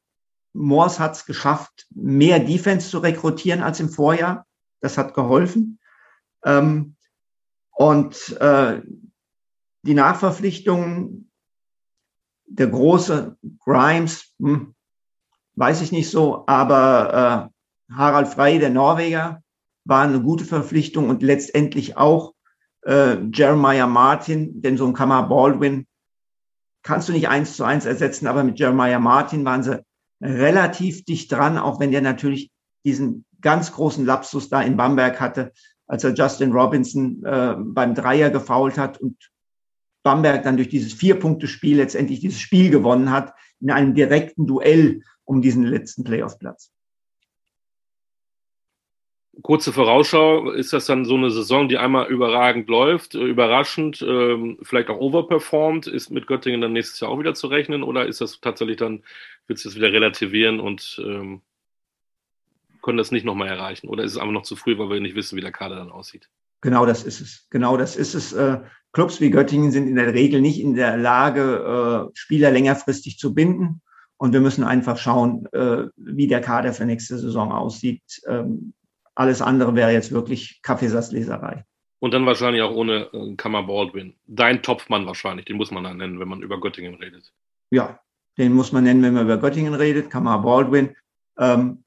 Moors hat es geschafft, mehr Defense zu rekrutieren als im Vorjahr. Das hat geholfen. Ähm, und äh, die Nachverpflichtungen, der große Grimes, hm, weiß ich nicht so, aber äh, Harald Frey, der Norweger, war eine gute Verpflichtung und letztendlich auch äh, Jeremiah Martin, denn so ein Kammer Baldwin kannst du nicht eins zu eins ersetzen, aber mit Jeremiah Martin waren sie relativ dicht dran, auch wenn der natürlich diesen ganz großen Lapsus da in Bamberg hatte, als er Justin Robinson äh, beim Dreier gefault hat und Bamberg dann durch dieses Vier-Punkte-Spiel letztendlich dieses Spiel gewonnen hat, in einem direkten Duell um diesen letzten Playoff-Platz kurze Vorausschau, ist das dann so eine Saison, die einmal überragend läuft, äh, überraschend, ähm, vielleicht auch overperformed? Ist mit Göttingen dann nächstes Jahr auch wieder zu rechnen oder ist das tatsächlich dann, wird es das wieder relativieren und ähm, können das nicht nochmal erreichen? Oder ist es einfach noch zu früh, weil wir nicht wissen, wie der Kader dann aussieht? Genau das ist es. Genau das ist es. Äh, Clubs wie Göttingen sind in der Regel nicht in der Lage, äh, Spieler längerfristig zu binden. Und wir müssen einfach schauen, wie der Kader für nächste Saison aussieht. Alles andere wäre jetzt wirklich Kaffeesatzleserei. Und dann wahrscheinlich auch ohne äh, Kammer Baldwin. Dein Topfmann wahrscheinlich, den muss man dann nennen, wenn man über Göttingen redet. Ja, den muss man nennen, wenn man über Göttingen redet, Kammer Baldwin. Ähm,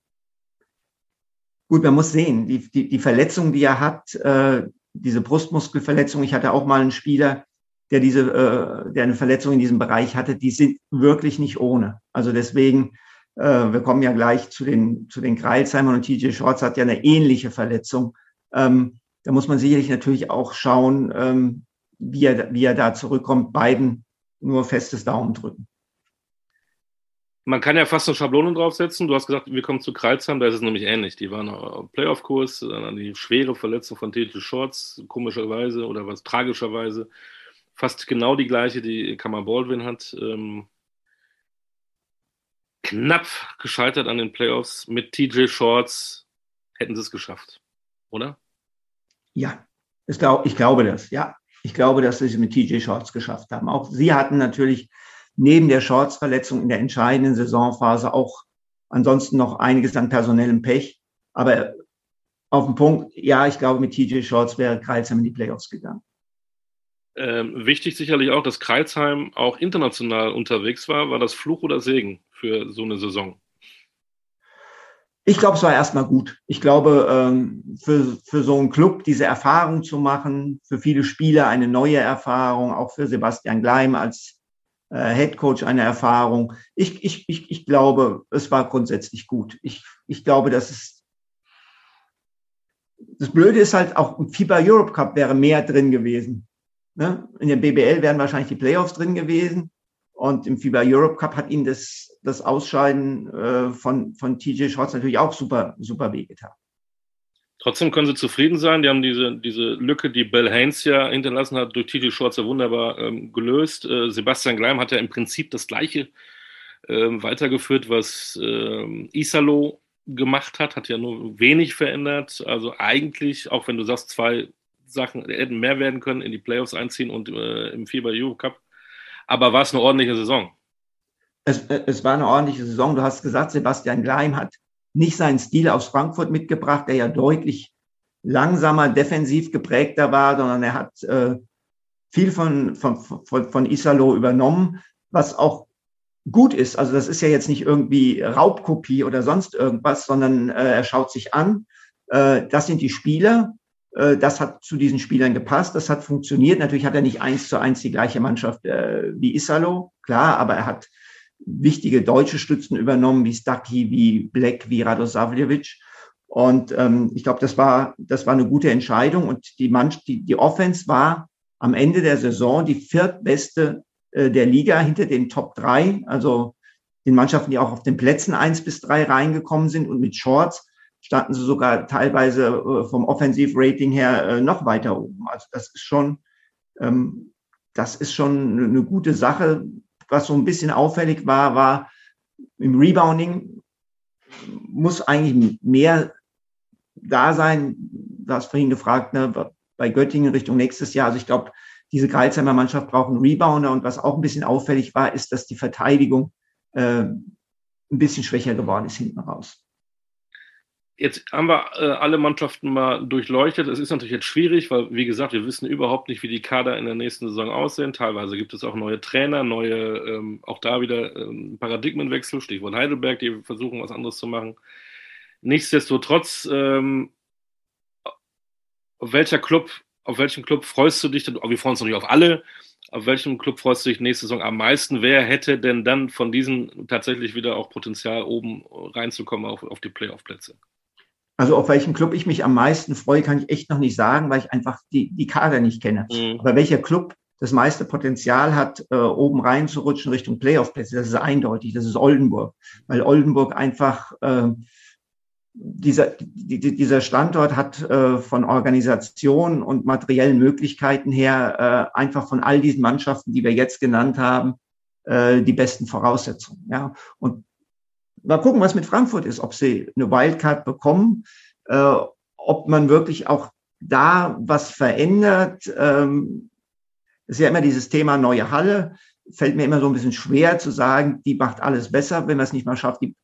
gut, man muss sehen, die, die, die Verletzung, die er hat, äh, diese Brustmuskelverletzung, ich hatte auch mal einen Spieler, der diese, äh, der eine Verletzung in diesem Bereich hatte, die sind wirklich nicht ohne. Also deswegen äh, wir kommen ja gleich zu den, zu den Kreilsheimern und TJ Shorts hat ja eine ähnliche Verletzung. Ähm, da muss man sicherlich natürlich auch schauen, ähm, wie, er, wie er da zurückkommt. Beiden nur festes Daumen drücken. Man kann ja fast eine Schablone draufsetzen. Du hast gesagt, wir kommen zu Kreilsheim, da ist es nämlich ähnlich. Die waren auf Playoff-Kurs, dann die schwere Verletzung von TJ Shorts, komischerweise oder was tragischerweise. Fast genau die gleiche, die Kammer Baldwin hat. Ähm, knapp gescheitert an den Playoffs. Mit TJ Shorts hätten sie es geschafft, oder? Ja, ich, glaub, ich glaube das, ja. Ich glaube, dass sie es mit TJ Shorts geschafft haben. Auch sie hatten natürlich neben der Shorts-Verletzung in der entscheidenden Saisonphase auch ansonsten noch einiges an personellem Pech. Aber auf den Punkt, ja, ich glaube, mit TJ Shorts wäre Kreilsheim in die Playoffs gegangen. Ähm, wichtig sicherlich auch, dass Kreilsheim auch international unterwegs war. War das Fluch oder Segen für so eine Saison? Ich glaube, es war erstmal gut. Ich glaube, ähm, für, für so einen Club diese Erfahrung zu machen, für viele Spieler eine neue Erfahrung, auch für Sebastian Gleim als äh, Head Coach eine Erfahrung. Ich, ich, ich, ich glaube, es war grundsätzlich gut. Ich, ich glaube, dass es das Blöde ist halt auch FIBA Europe Cup wäre mehr drin gewesen. Ne? In der BBL wären wahrscheinlich die Playoffs drin gewesen. Und im FIBA Europe Cup hat ihm das, das Ausscheiden äh, von, von TJ Shorts natürlich auch super, super wehgetan. Trotzdem können sie zufrieden sein. Die haben diese, diese Lücke, die Bill Haynes ja hinterlassen hat, durch TJ Shorts ja wunderbar ähm, gelöst. Äh, Sebastian Gleim hat ja im Prinzip das Gleiche äh, weitergeführt, was äh, Isalo gemacht hat, hat ja nur wenig verändert. Also eigentlich, auch wenn du sagst, zwei Sachen hätten mehr werden können, in die Playoffs einziehen und äh, im FIBA Euro Cup. Aber war es eine ordentliche Saison? es, es war eine ordentliche Saison. Du hast gesagt, Sebastian Gleim hat nicht seinen Stil aus Frankfurt mitgebracht, der ja deutlich langsamer, defensiv geprägter war, sondern er hat äh, viel von, von, von, von Isalo übernommen, was auch gut ist. Also das ist ja jetzt nicht irgendwie Raubkopie oder sonst irgendwas, sondern äh, er schaut sich an. Äh, das sind die Spieler. Äh, das hat zu diesen Spielern gepasst. Das hat funktioniert. Natürlich hat er nicht eins zu eins die gleiche Mannschaft äh, wie Isalo, klar, aber er hat wichtige deutsche Stützen übernommen, wie Stucky, wie Black, wie Radosavljevic. Und ähm, ich glaube, das war, das war eine gute Entscheidung. Und die, Mannschaft, die, die Offense war am Ende der Saison die viertbeste äh, der Liga hinter den Top drei, also den Mannschaften, die auch auf den Plätzen eins bis drei reingekommen sind. Und mit Shorts standen sie sogar teilweise äh, vom Offensivrating her äh, noch weiter oben. Also das ist schon, ähm, das ist schon eine gute Sache. Was so ein bisschen auffällig war, war im Rebounding muss eigentlich mehr da sein. Du hast vorhin gefragt, ne, bei Göttingen Richtung nächstes Jahr. Also ich glaube, diese Kreuzheimer Mannschaft braucht einen Rebounder. Und was auch ein bisschen auffällig war, ist, dass die Verteidigung äh, ein bisschen schwächer geworden ist hinten raus. Jetzt haben wir äh, alle Mannschaften mal durchleuchtet. Es ist natürlich jetzt schwierig, weil, wie gesagt, wir wissen überhaupt nicht, wie die Kader in der nächsten Saison aussehen. Teilweise gibt es auch neue Trainer, neue, ähm, auch da wieder ähm, Paradigmenwechsel, Stichwort Heidelberg, die versuchen, was anderes zu machen. Nichtsdestotrotz, ähm, auf welcher Club, auf welchen Club freust du dich denn? Wir freuen uns natürlich auf alle. Auf welchem Club freust du dich nächste Saison am meisten? Wer hätte denn dann von diesen tatsächlich wieder auch Potenzial, oben reinzukommen auf, auf die Playoff-Plätze? Also auf welchen Club ich mich am meisten freue, kann ich echt noch nicht sagen, weil ich einfach die, die Kader nicht kenne. Mhm. Aber welcher Club das meiste Potenzial hat, äh, oben reinzurutschen Richtung Playoff-Plätze, das ist eindeutig, das ist Oldenburg. Weil Oldenburg einfach äh, dieser, dieser Standort hat äh, von Organisation und materiellen Möglichkeiten her äh, einfach von all diesen Mannschaften, die wir jetzt genannt haben, äh, die besten Voraussetzungen. Ja. Und mal gucken, was mit Frankfurt ist, ob sie eine Wildcard bekommen, äh, ob man wirklich auch da was verändert. Ähm, ist ja immer dieses Thema neue Halle. Fällt mir immer so ein bisschen schwer zu sagen, die macht alles besser, wenn man es nicht mal schafft, die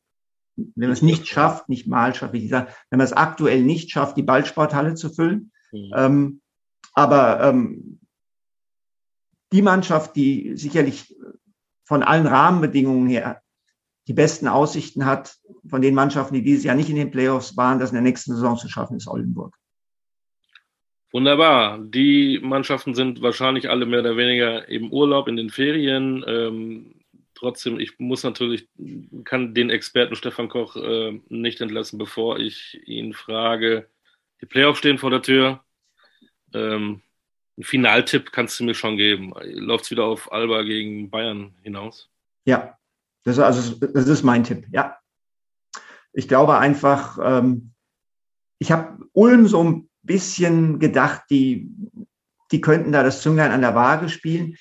wenn man es nicht schafft, nicht mal schafft, wie gesagt, wenn man es aktuell nicht schafft, die Ballsporthalle zu füllen. Mhm. Ähm, aber ähm, die Mannschaft, die sicherlich von allen Rahmenbedingungen her die besten Aussichten hat, von den Mannschaften, die dieses Jahr nicht in den Playoffs waren, das in der nächsten Saison zu schaffen, ist Oldenburg. Wunderbar. Die Mannschaften sind wahrscheinlich alle mehr oder weniger im Urlaub, in den Ferien. Ähm, trotzdem, ich muss natürlich, kann den Experten Stefan Koch äh, nicht entlassen, bevor ich ihn frage. Die Playoffs stehen vor der Tür. Ähm, einen Finaltipp kannst du mir schon geben. Läuft es wieder auf Alba gegen Bayern hinaus? Ja, das, also, das ist mein Tipp, ja. Ich glaube einfach, ähm, ich habe Ulm so ein bisschen gedacht, die, die könnten da das Zünglein an der Waage spielen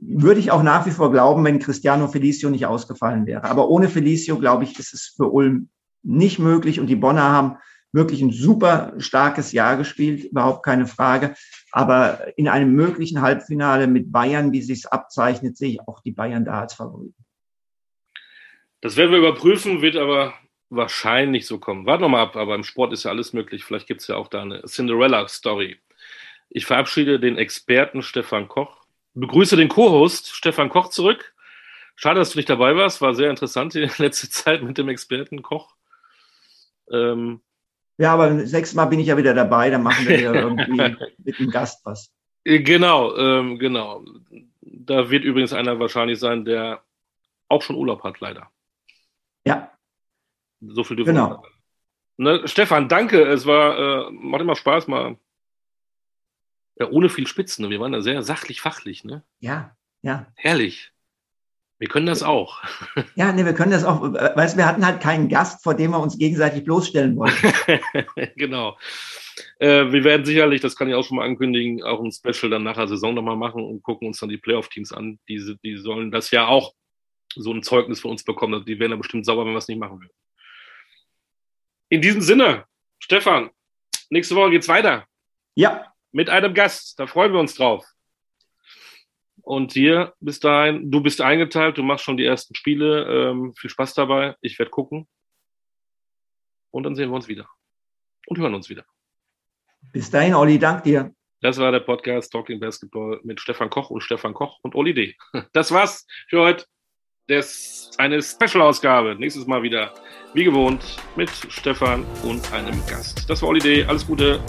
würde ich auch nach wie vor glauben, wenn Cristiano Felicio nicht ausgefallen wäre. Aber ohne Felicio, glaube ich, ist es für Ulm nicht möglich. Und die Bonner haben wirklich ein super starkes Jahr gespielt, überhaupt keine Frage. Aber in einem möglichen Halbfinale mit Bayern, wie sich abzeichnet, sehe ich auch die Bayern da als Favoriten. Das werden wir überprüfen, wird aber wahrscheinlich so kommen. Warten wir mal ab, aber im Sport ist ja alles möglich. Vielleicht gibt es ja auch da eine Cinderella-Story. Ich verabschiede den Experten Stefan Koch begrüße den Co-Host Stefan Koch zurück. Schade, dass du nicht dabei warst. War sehr interessant die letzte Zeit mit dem Experten Koch. Ähm, ja, aber sechs Mal bin ich ja wieder dabei. Dann machen wir ja irgendwie mit dem Gast was. Genau, ähm, genau. Da wird übrigens einer wahrscheinlich sein, der auch schon Urlaub hat, leider. Ja. So viel dürfen genau. Ne, Stefan, danke. Es war, äh, macht immer Spaß, mal ja, ohne viel Spitzen. Ne? Wir waren da sehr sachlich, fachlich. Ne? Ja, ja. Herrlich. Wir können das auch. Ja, nee, wir können das auch. Weißt du, wir hatten halt keinen Gast, vor dem wir uns gegenseitig bloßstellen wollten. genau. Äh, wir werden sicherlich, das kann ich auch schon mal ankündigen, auch ein Special dann nach der Saison nochmal machen und gucken uns dann die Playoff-Teams an. Die, die sollen das ja auch so ein Zeugnis für uns bekommen. Die wären da bestimmt sauber, wenn wir es nicht machen würden. In diesem Sinne, Stefan, nächste Woche geht's weiter. Ja, mit einem Gast. Da freuen wir uns drauf. Und hier bis dahin, du bist eingeteilt, du machst schon die ersten Spiele. Ähm, viel Spaß dabei. Ich werde gucken. Und dann sehen wir uns wieder. Und hören uns wieder. Bis dahin, Olli, dank dir. Das war der Podcast Talking Basketball mit Stefan Koch und Stefan Koch und Olli D. Das war's für heute. Das ist eine Special-Ausgabe. Nächstes Mal wieder, wie gewohnt, mit Stefan und einem Gast. Das war D. Alles Gute.